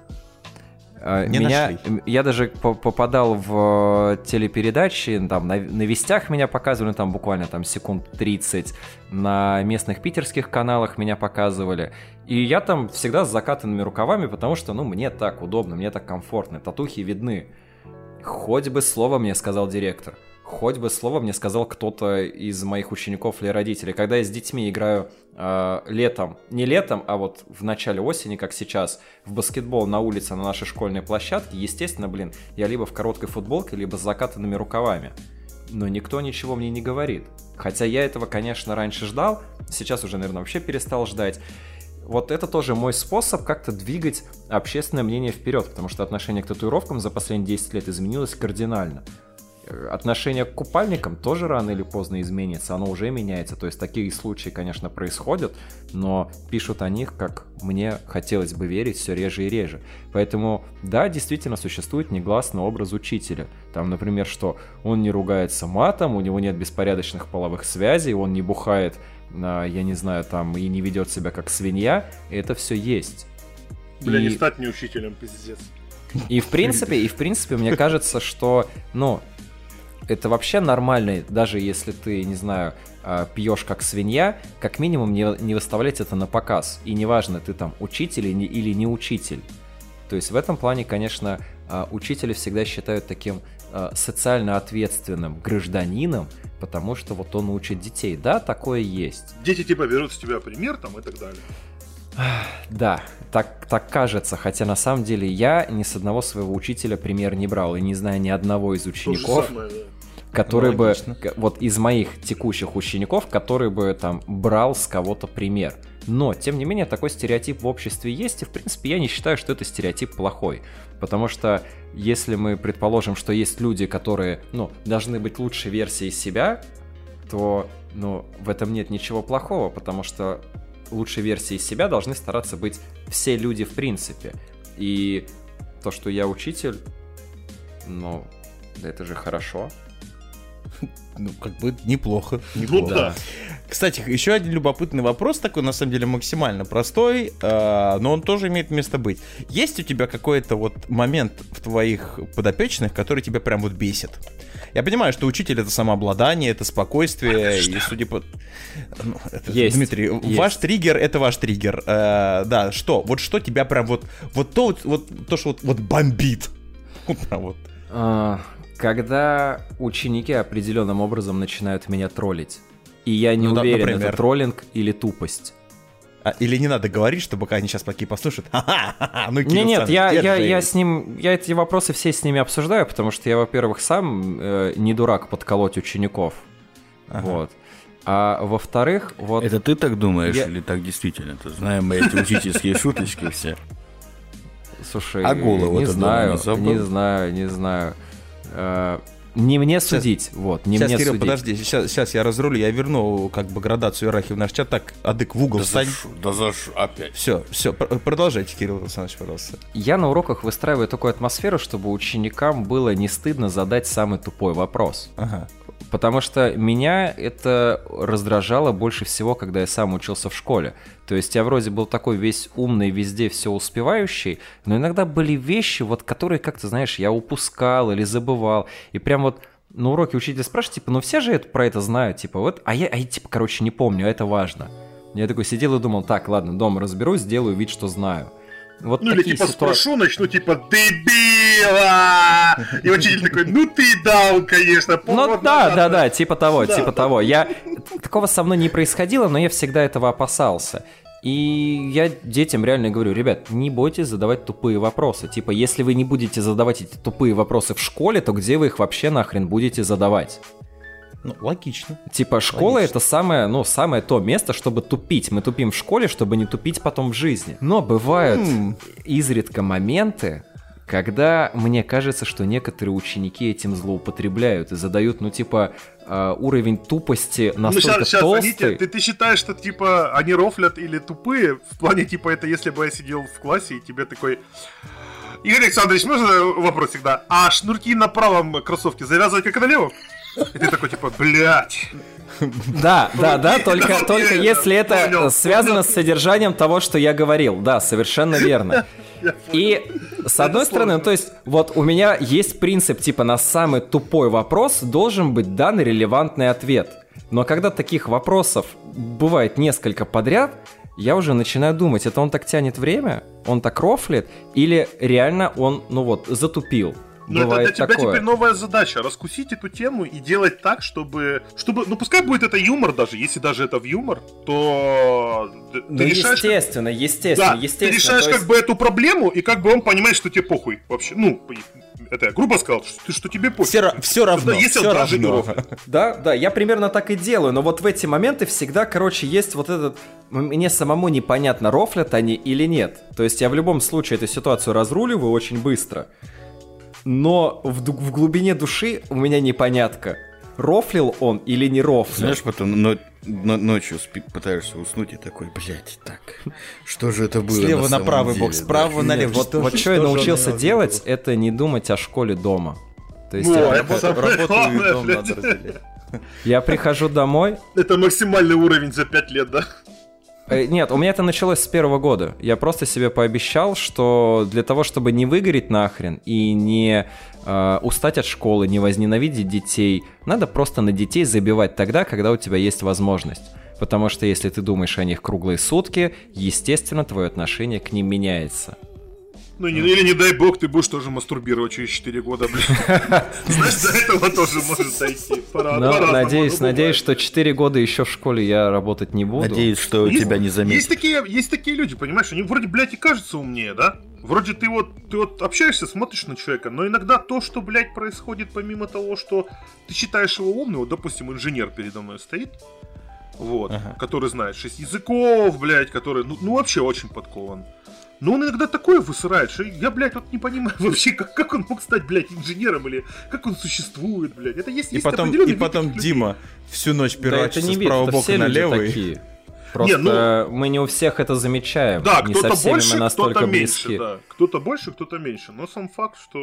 А, Не меня, нашли. я даже по- попадал в э, телепередачи, там, на, на вестях меня показывали, там, буквально там секунд 30, на местных питерских каналах меня показывали, и я там всегда с закатанными рукавами, потому что, ну, мне так удобно, мне так комфортно, татухи видны. Хоть бы слово мне сказал директор, хоть бы слово мне сказал кто-то из моих учеников или родителей. Когда я с детьми играю э, летом, не летом, а вот в начале осени, как сейчас, в баскетбол на улице на нашей школьной площадке, естественно, блин, я либо в короткой футболке, либо с закатанными рукавами. Но никто ничего мне не говорит. Хотя я этого, конечно, раньше ждал, сейчас уже, наверное, вообще перестал ждать. Вот это тоже мой способ как-то двигать общественное мнение вперед, потому что отношение к татуировкам за последние 10 лет изменилось кардинально. Э, Отношение к купальникам тоже рано или поздно изменится, оно уже меняется. То есть такие случаи, конечно, происходят, но пишут о них, как мне хотелось бы верить, все реже и реже. Поэтому, да, действительно существует негласный образ учителя. Там, например, что он не ругается матом, у него нет беспорядочных половых связей, он не бухает, я не знаю, там, и не ведет себя как свинья. Это все есть. Бля, не И- стать мне учителем, пиздец. и в принципе, и в принципе, мне кажется, что, ну, это вообще нормально, даже если ты, не знаю, а, пьешь как свинья, как минимум не, не выставлять это на показ. И неважно, ты там учитель или не, не учитель. То есть в этом плане, конечно, а, учителя всегда считают таким а, социально ответственным гражданином, потому что вот он учит детей. Да, такое есть. Дети типа берут с тебя пример там и так далее. Да, так, так кажется, хотя на самом деле я ни с одного своего учителя пример не брал, и не знаю ни одного из учеников, самое, да. который Ну, бы, вот из моих текущих учеников, который бы там брал с кого-то пример. Но, тем не менее, такой стереотип в обществе есть, и, в принципе, я не считаю, что это стереотип плохой. Потому что, если мы предположим, что есть люди, которые, ну, должны быть лучшей версией себя, то, ну, в этом нет ничего плохого, потому что лучшей версией себя должны стараться быть все люди в принципе. И то, что я учитель, ну, это же хорошо. Ну, как бы неплохо. Ну неплохо. да. Кстати, еще один любопытный вопрос такой, на самом деле, максимально простой, э, но он тоже имеет место быть. Есть у тебя какой-то вот момент в твоих подопечных, который тебя прям вот бесит? Я понимаю, что учитель это самообладание, это спокойствие, и судя по... Ну, это- Есть, Дмитрий, есть. ваш триггер это ваш триггер. Э, да, что? Вот что тебя прям вот... Вот то, вот, вот то что вот, вот бомбит. Вот прям вот. А, Когда ученики определенным образом начинают меня троллить. И я не Ну да, уверен, например. это троллинг или тупость. А, или не надо говорить, чтобы они сейчас такие послушают? Ха-ха-ха, ну, Не, нет, я, я, я с ним, я эти вопросы все с ними обсуждаю, потому что я, во-первых, сам э, не дурак подколоть учеников, вот. А во-вторых, вот Это ты так думаешь Я- или так действительно? Ты знаем мы эти учительские шуточки все. Слушай, А голову не знаю, не знаю, не знаю. Э, Не мне судить, вот, не Сейчас, мне Кирилл, судить. подожди, сейчас, сейчас я разрулю, я верну как бы градацию иерархии в наш чат. Так, адык в угол Да за встань. ш- Да за ш- опять. Все, все, продолжайте, Кирилл Александрович, пожалуйста. Я на уроках выстраиваю такую атмосферу, чтобы ученикам было не стыдно задать самый тупой вопрос. Ага. Потому что меня это раздражало больше всего, когда я сам учился в школе. То есть я вроде был такой весь умный, везде все успевающий, но иногда были вещи, вот которые как-то, знаешь, я упускал или забывал. И прям вот на уроке учитель спрашивает, типа, ну все же это, про это знают, типа, вот, а я, а я, типа, короче, не помню, а это важно. Я такой сидел и думал, так, ладно, дома разберусь, сделаю вид, что знаю. Вот Ну или типа ситуации. спрошу, начну типа дебила! И учитель такой, ну ты дал, конечно. Ну да, назад». да, да, типа того, типа того. Я такого со мной не происходило, но я всегда этого опасался. И я детям реально говорю, ребят, не бойтесь задавать тупые вопросы. Типа, если вы не будете задавать эти тупые вопросы в школе, то где вы их вообще нахрен будете задавать? Ну, логично. Типа, школа Логично. это самое, ну, самое то место, чтобы тупить. Мы тупим в школе, чтобы не тупить потом в жизни. Но бывают изредка моменты, когда мне кажется, что некоторые ученики этим злоупотребляют и задают, ну, типа, э, уровень тупости Ну настолько сейчас, сейчас, толстый. Аните, ты, ты считаешь, что типа они рофлят или тупые? В плане типа это если бы я сидел в классе и тебе такой... Игорь Александрович, можно вопрос всегда? А шнурки на правом кроссовке завязывать как на левом? И ты такой типа, блядь. Да, да, да, только, только если это связано с содержанием того, что я говорил. Да, совершенно верно. И с одной стороны, ну, то есть, вот у меня есть принцип, типа, на самый тупой вопрос должен быть дан релевантный ответ. Но когда таких вопросов бывает несколько подряд, я уже начинаю думать, это он так тянет время, он так рофлит, или реально он, ну вот, затупил. Ну, это для Бывает тебя такое. теперь новая задача. Раскусить эту тему и делать так, чтобы... чтобы ну, пускай будет это юмор даже. Если даже это в юмор, то ты Ну, решаешь... как- естественно, естественно, Да, естественно. ты решаешь есть- как бы эту проблему, и как бы он понимает, что тебе похуй вообще. Ну, это я грубо сказал, что, что тебе похуй. Все, все равно, Да, если все равно. Да, да, я примерно так и делаю, но вот в эти моменты всегда, короче, есть вот этот... Мне самому непонятно, рофлят они или нет. То есть я в любом случае эту ситуацию разруливаю очень быстро. Но в, в глубине души у меня непонятка. Рофлил он или не рофлил? Знаешь, потом но- но- ночью спи- пытаешься уснуть и такой, блядь, так, что же это было Слева на на правый деле, бок, да?» справа налево. вот Что вот что я научился делать, виду? это не думать о школе дома. То есть Ну, я, самое Работу и дом блядь. надо разделять. я прихожу домой, Это максимальный уровень за 5 лет, да? Э, Нет, у меня это началось с первого года. Я просто себе пообещал, что для того, чтобы не выгореть нахрен и не э, устать от школы, не возненавидеть детей, надо просто на детей забивать тогда, когда у тебя есть возможность. Потому что если ты думаешь о них круглые сутки, естественно, твое отношение к ним меняется. Ну, не- или не дай бог, ты будешь тоже мастурбировать через 4 года, блин. Знаешь, до этого тоже может дойти. Пора- Но надеюсь, надеюсь, что 4 года еще в школе я работать не буду. Надеюсь, что Есть- тебя не Есть заметят. такие, есть такие люди, понимаешь, они вроде, блядь, и кажутся умнее, да? Вроде ты вот, ты вот общаешься, смотришь на человека, но иногда то, что, блядь, происходит помимо того, что ты считаешь его умным, вот, допустим, инженер передо мной стоит, вот, Ага. который знает шесть языков, блядь, который, ну, ну, вообще очень подкован. Но он иногда такое высырает, что я, блядь, вот не понимаю вообще, как, как он мог стать, блядь, инженером, или как он существует, блядь. Это есть, И есть потом, и потом. Дима всю ночь Да это пирачится не с правого бока все на люди левый. такие. Просто ну- мы не у всех это замечаем. Да, не кто-то со всеми больше, мы настолько кто-то близки. меньше, да. Кто-то больше, кто-то меньше. Но сам факт, что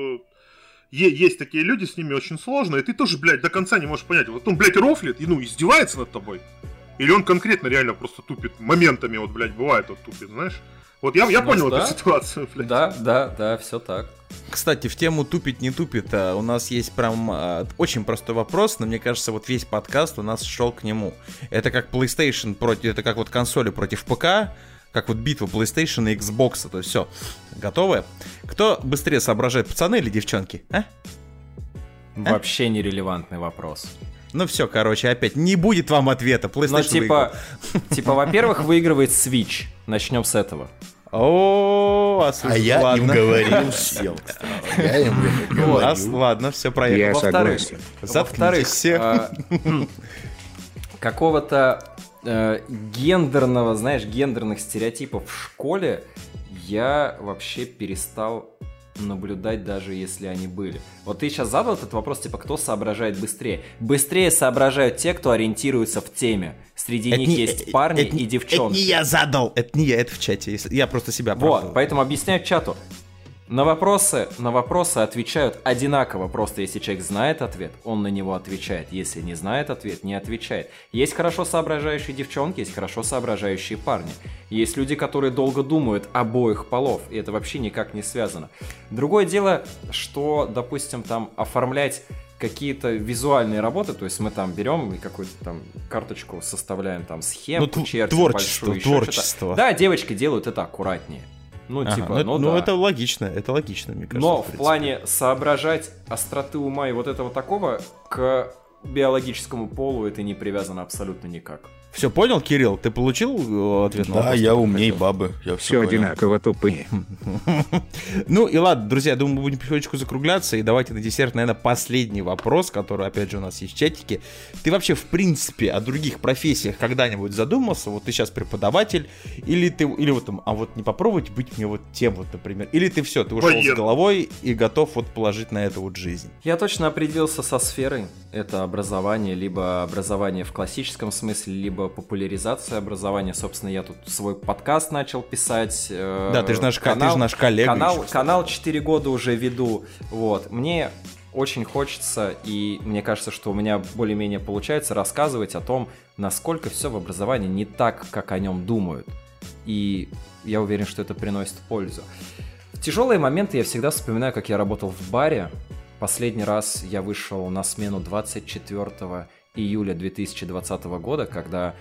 е- есть такие люди, с ними очень сложно, и ты тоже, блядь, до конца не можешь понять. Вот он, блядь, рофлит и, ну, издевается над тобой. Или он конкретно реально просто тупит моментами, вот, блядь, бывает, вот тупит, знаешь? Вот я, я Ну понял да. эту ситуацию, блядь. Да, да, да, все так. Кстати, в тему тупит не тупит, а, у нас есть прям а, очень простой вопрос, но мне кажется, вот весь подкаст у нас шел к нему. Это как PlayStation против, это как вот консоли против ПК, как вот битва PlayStation и Xbox, то есть все, готовы? Кто быстрее соображает, пацаны или девчонки? А? Вообще нерелевантный вопрос. Ну все, короче, опять не будет вам ответа. Ну, PlayStation типа, типа, во-первых, выигрывает Switch. Начнем с этого. О, а, А я им ладно. говорил, сел. Я им Ладно, говорил. Ладно, все, Я проехал. Во-вторых, согласен. во-вторых, все. а, какого-то э, гендерного, знаешь, гендерных стереотипов в школе я вообще перестал наблюдать, даже если они были. Вот ты сейчас задал этот вопрос, типа, кто соображает быстрее? Быстрее соображают те, кто ориентируется в теме. Среди них есть парни и девчонки. Это не я задал, это не я, это в чате. Я просто себя Вот, поэтому объясняю чату. На вопросы, на вопросы отвечают одинаково. Просто если человек знает ответ, он на него отвечает. Если не знает ответ, не отвечает. Есть хорошо соображающие девчонки, есть хорошо соображающие парни. Есть люди, которые долго думают обоих полов, и это вообще никак не связано. Другое дело, что, допустим, там оформлять какие-то визуальные работы, то есть мы там берем и какую-то там карточку составляем, там схему, Ну, чертим творчество, большую, творчество. Да, девочки делают это аккуратнее. Ну, Ага, типа, ну, это- ну, ну, да. это логично, это логично, мне кажется. Но в принципе. плане соображать остроты ума и вот этого такого к биологическому полу это не привязано абсолютно никак. Все понял, Кирилл? Ты получил э, ответ на Да, я умней хотел? бабы. Я Все все одинаково тупые. Ну и ладно, друзья, я думаю, мы будем потихонечку закругляться. И давайте на десерт, наверное, последний вопрос, который, опять же, у нас есть в чатике. Ты вообще, в принципе, о других профессиях когда-нибудь задумался? Вот ты сейчас преподаватель, или ты, или вот там, а вот не попробовать быть мне вот тем вот, например. Или ты все, ты ушел с головой и готов вот положить на это вот жизнь. Я точно определился со сферой. Это образование, либо образование в классическом смысле, либо популяризация образования. Собственно, я тут свой подкаст начал писать. э, Да, ты же наш ко- ты же наш коллега Канал, еще, канал 4 года уже веду. Вот. Мне очень хочется, и мне кажется, что у меня более-менее получается рассказывать о том, насколько все в образовании не так, как о нем думают. И я уверен, что это приносит пользу. В тяжелые моменты я всегда вспоминаю, как я работал в баре. Последний раз я вышел на смену 24 июля 2020 года, когда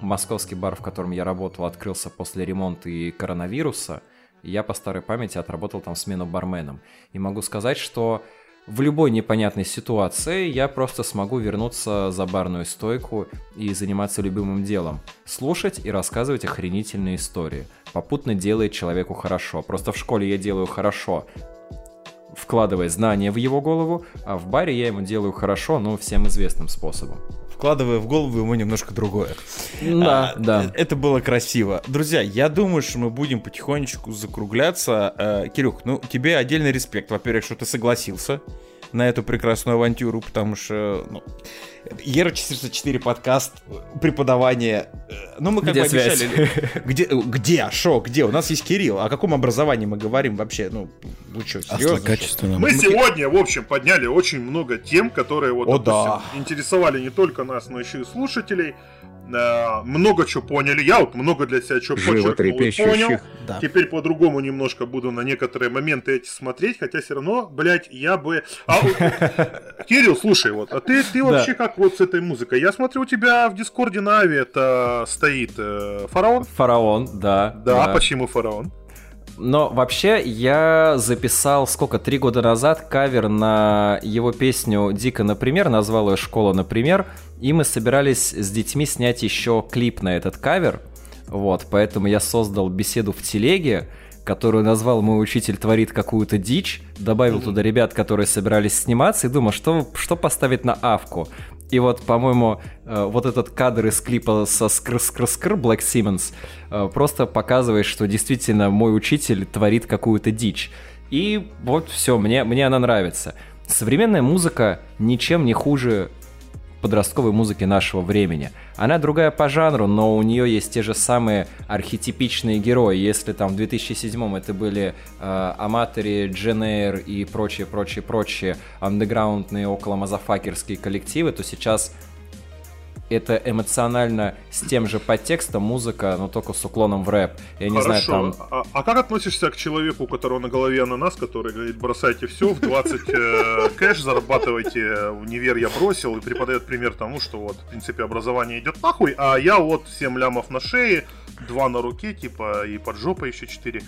московский бар, в котором я работал, открылся после ремонта и коронавируса. Я по старой памяти отработал там смену барменом. И могу сказать, что в любой непонятной ситуации я просто смогу вернуться за барную стойку и заниматься любимым делом. Слушать и рассказывать охренительные истории. Попутно делает человеку хорошо. Просто в школе я делаю хорошо, вкладывая знания в его голову, а в баре я ему делаю хорошо, но всем известным способом. Вкладывая в голову ему немножко другое. Да, А, да. Это было красиво. Друзья, я думаю, что мы будем потихонечку закругляться. Э, Кирюх, ну тебе отдельный респект. Во-первых, что ты согласился на эту прекрасную авантюру, потому что ну, Ера 404 подкаст, преподавание. э, Ну, мы как Где бы связь? обещали. Где? Где? Шо? Где? У нас есть Кирилл. О каком образовании мы говорим вообще? Ну, вы что, серьезно? качественно. Мы сегодня, в общем, подняли очень много тем, которые вот, О, допустим, да. интересовали не только нас, но еще и слушателей. Э, Много чего поняли. Я вот много для себя чего понял. Да. Теперь по-другому немножко буду на некоторые моменты эти смотреть, хотя все равно, блядь, я бы... А, Кирилл, слушай, вот, а ты, ты вообще как вот с этой музыкой? Я смотрю, у тебя в Дискорде на Ави это стоит э, фараон. Фараон, да. Да, а почему фараон? Но вообще я записал, сколько, три года назад кавер на его песню «Дико, например», назвал ее «Школа, например», и мы собирались с детьми снять еще клип на этот кавер, вот, поэтому я создал беседу в телеге, которую назвал «Мой учитель творит какую-то дичь», добавил туда ребят, которые собирались сниматься, и думал, что, что поставить на авку. И вот, по-моему, э, вот этот кадр из клипа со скр-скр-скр Black Simmons э, просто показывает, что действительно мой учитель творит какую-то дичь. И вот все, мне, мне она нравится. Современная музыка ничем не хуже подростковой музыки нашего времени. Она другая по жанру, но у нее есть те же самые архетипичные герои. Если там в 2007 это были э, Аматори, Дженейр и прочие, прочие, прочие андеграундные около мазафакерские коллективы, то сейчас это эмоционально с тем же подтекстом музыка, но только с уклоном в рэп. Я не знаю, Хорошо. там... А, а как относишься к человеку, у которого на голове ананас, который говорит, бросайте все, в 20 э, кэш зарабатывайте, универ я бросил, и преподает пример тому, что вот, в принципе, образование идет нахуй, а я вот 7 лямов на шее, 2 на руке, типа, и под жопой еще 4.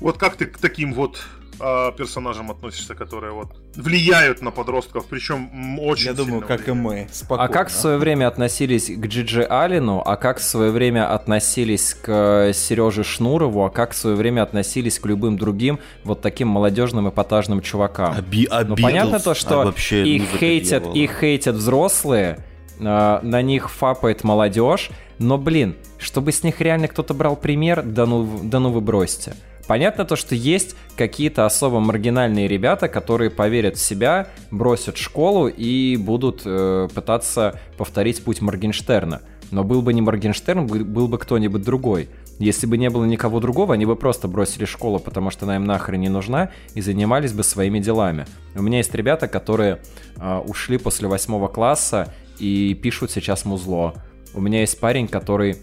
Вот как ты к таким вот э, персонажам относишься, которые вот влияют на подростков, причем очень Я думаю, как и мы. Спокойно. А как в свое время относились к Джиджи Алину, а как в свое время относились к Сереже Шнурову, а как в свое время относились к любым другим вот таким молодежным эпатажным чувакам? Оби- Ну, обиделся, понятно то, а что вообще их хейтят, дьявола. их хейтят взрослые, э, на них фапает молодежь, но, блин, чтобы с них реально кто-то брал пример, да ну, да ну вы бросьте. Понятно то, что есть какие-то особо маргинальные ребята, которые поверят в себя, бросят школу и будут э, пытаться повторить путь Моргенштерна. Но был бы не Моргенштерн, был бы кто-нибудь другой. Если бы не было никого другого, они бы просто бросили школу, потому что она им нахрен не нужна, и занимались бы своими делами. У меня есть ребята, которые э, ушли после восьмого класса и пишут сейчас музло. У меня есть парень, который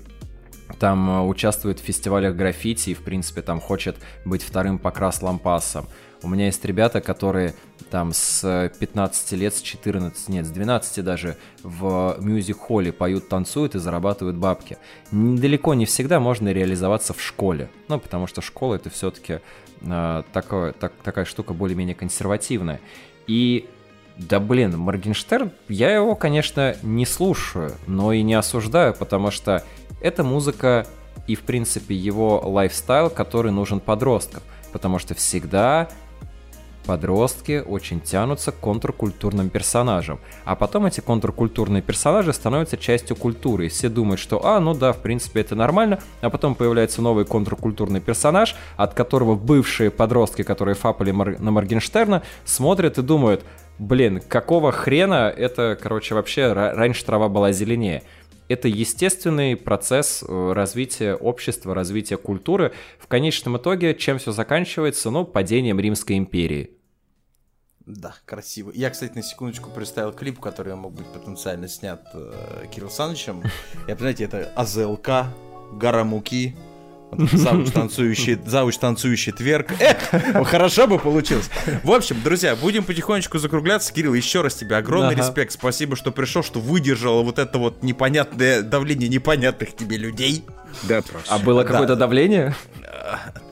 там э, участвует в фестивалях граффити и, в принципе, там хочет быть вторым покрас лампасом. У меня есть ребята, которые там с 15 лет, с 14, нет, с 12 даже в мюзик-холле поют, танцуют и зарабатывают бабки. Недалеко не всегда можно реализоваться в школе. Ну, потому что школа это все-таки такое, так- такая штука более-менее консервативная. И да блин, Моргенштерн, я его, конечно, не слушаю, но и не осуждаю, потому что это музыка и, в принципе, его лайфстайл, который нужен подросткам. Потому что всегда подростки очень тянутся к контркультурным персонажам. А потом эти контркультурные персонажи становятся частью культуры. И все думают, что, а, ну да, в принципе, это нормально. А потом появляется новый контркультурный персонаж, от которого бывшие подростки, которые фапали Мор- на Моргенштерна, смотрят и думают, блин, какого хрена это, короче, вообще ра- раньше трава была зеленее. Это естественный процесс э, развития общества, развития культуры. В конечном итоге, чем все заканчивается? Ну, падением Римской империи. Да, красиво. Я, кстати, на секундочку представил клип, который мог быть потенциально снят э, Кирилл Санычем. Я, знаете, это АЗЛК, Гора Муки, Завуч танцующий, завуч танцующий тверк. Эх, хорошо бы получилось. В общем, друзья, будем потихонечку закругляться. Кирилл, еще раз тебе огромный Ага. респект. Спасибо, что пришел, что выдержал вот это вот непонятное давление непонятных тебе людей. Допрос. А было Да. какое-то давление?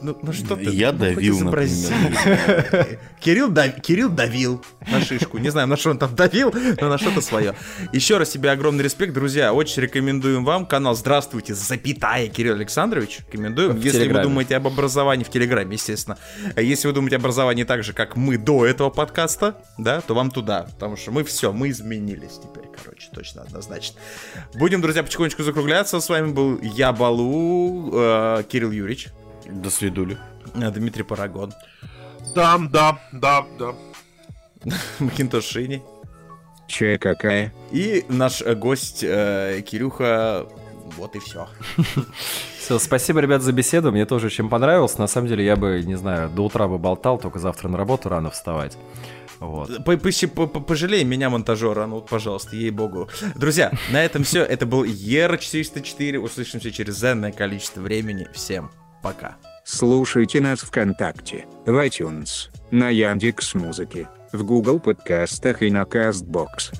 Ну, ну что ты? Я ну, давил, например. Кирилл, дав- Кирилл давил на шишку. Не знаю, на что он там давил, но на что-то свое. Еще раз тебе огромный респект, друзья. Очень рекомендуем вам канал «Здравствуйте, запятая Кирилл Александрович». Рекомендуем. В Если вы думаете об образовании в Телеграме, естественно. Если вы думаете об образовании так же, как мы до этого подкаста, да, то вам туда. Потому что мы все, мы изменились теперь, короче, точно, однозначно. Будем, друзья, потихонечку закругляться. С вами был я, Балу, э, Кирилл Юрьевич, До свидули. э, Дмитрий Парагон, Да, да, да, да. Макинтош Шини. Че какая? И наш гость э, Кирюха. Вот и все. Все, спасибо, ребят, за беседу. Мне тоже очень понравилось. На самом деле, я бы, не знаю, до утра бы болтал, только завтра на работу рано вставать. Вот. Пожалей меня, монтажера, ну, вот, пожалуйста, ей-богу. Друзья, на этом все. Это был Ера404. Услышимся через энное количество времени. Всем Пока. Слушайте нас ВКонтакте, в iTunes, на Яндекс Музыке, в Google подкастах и на Castbox.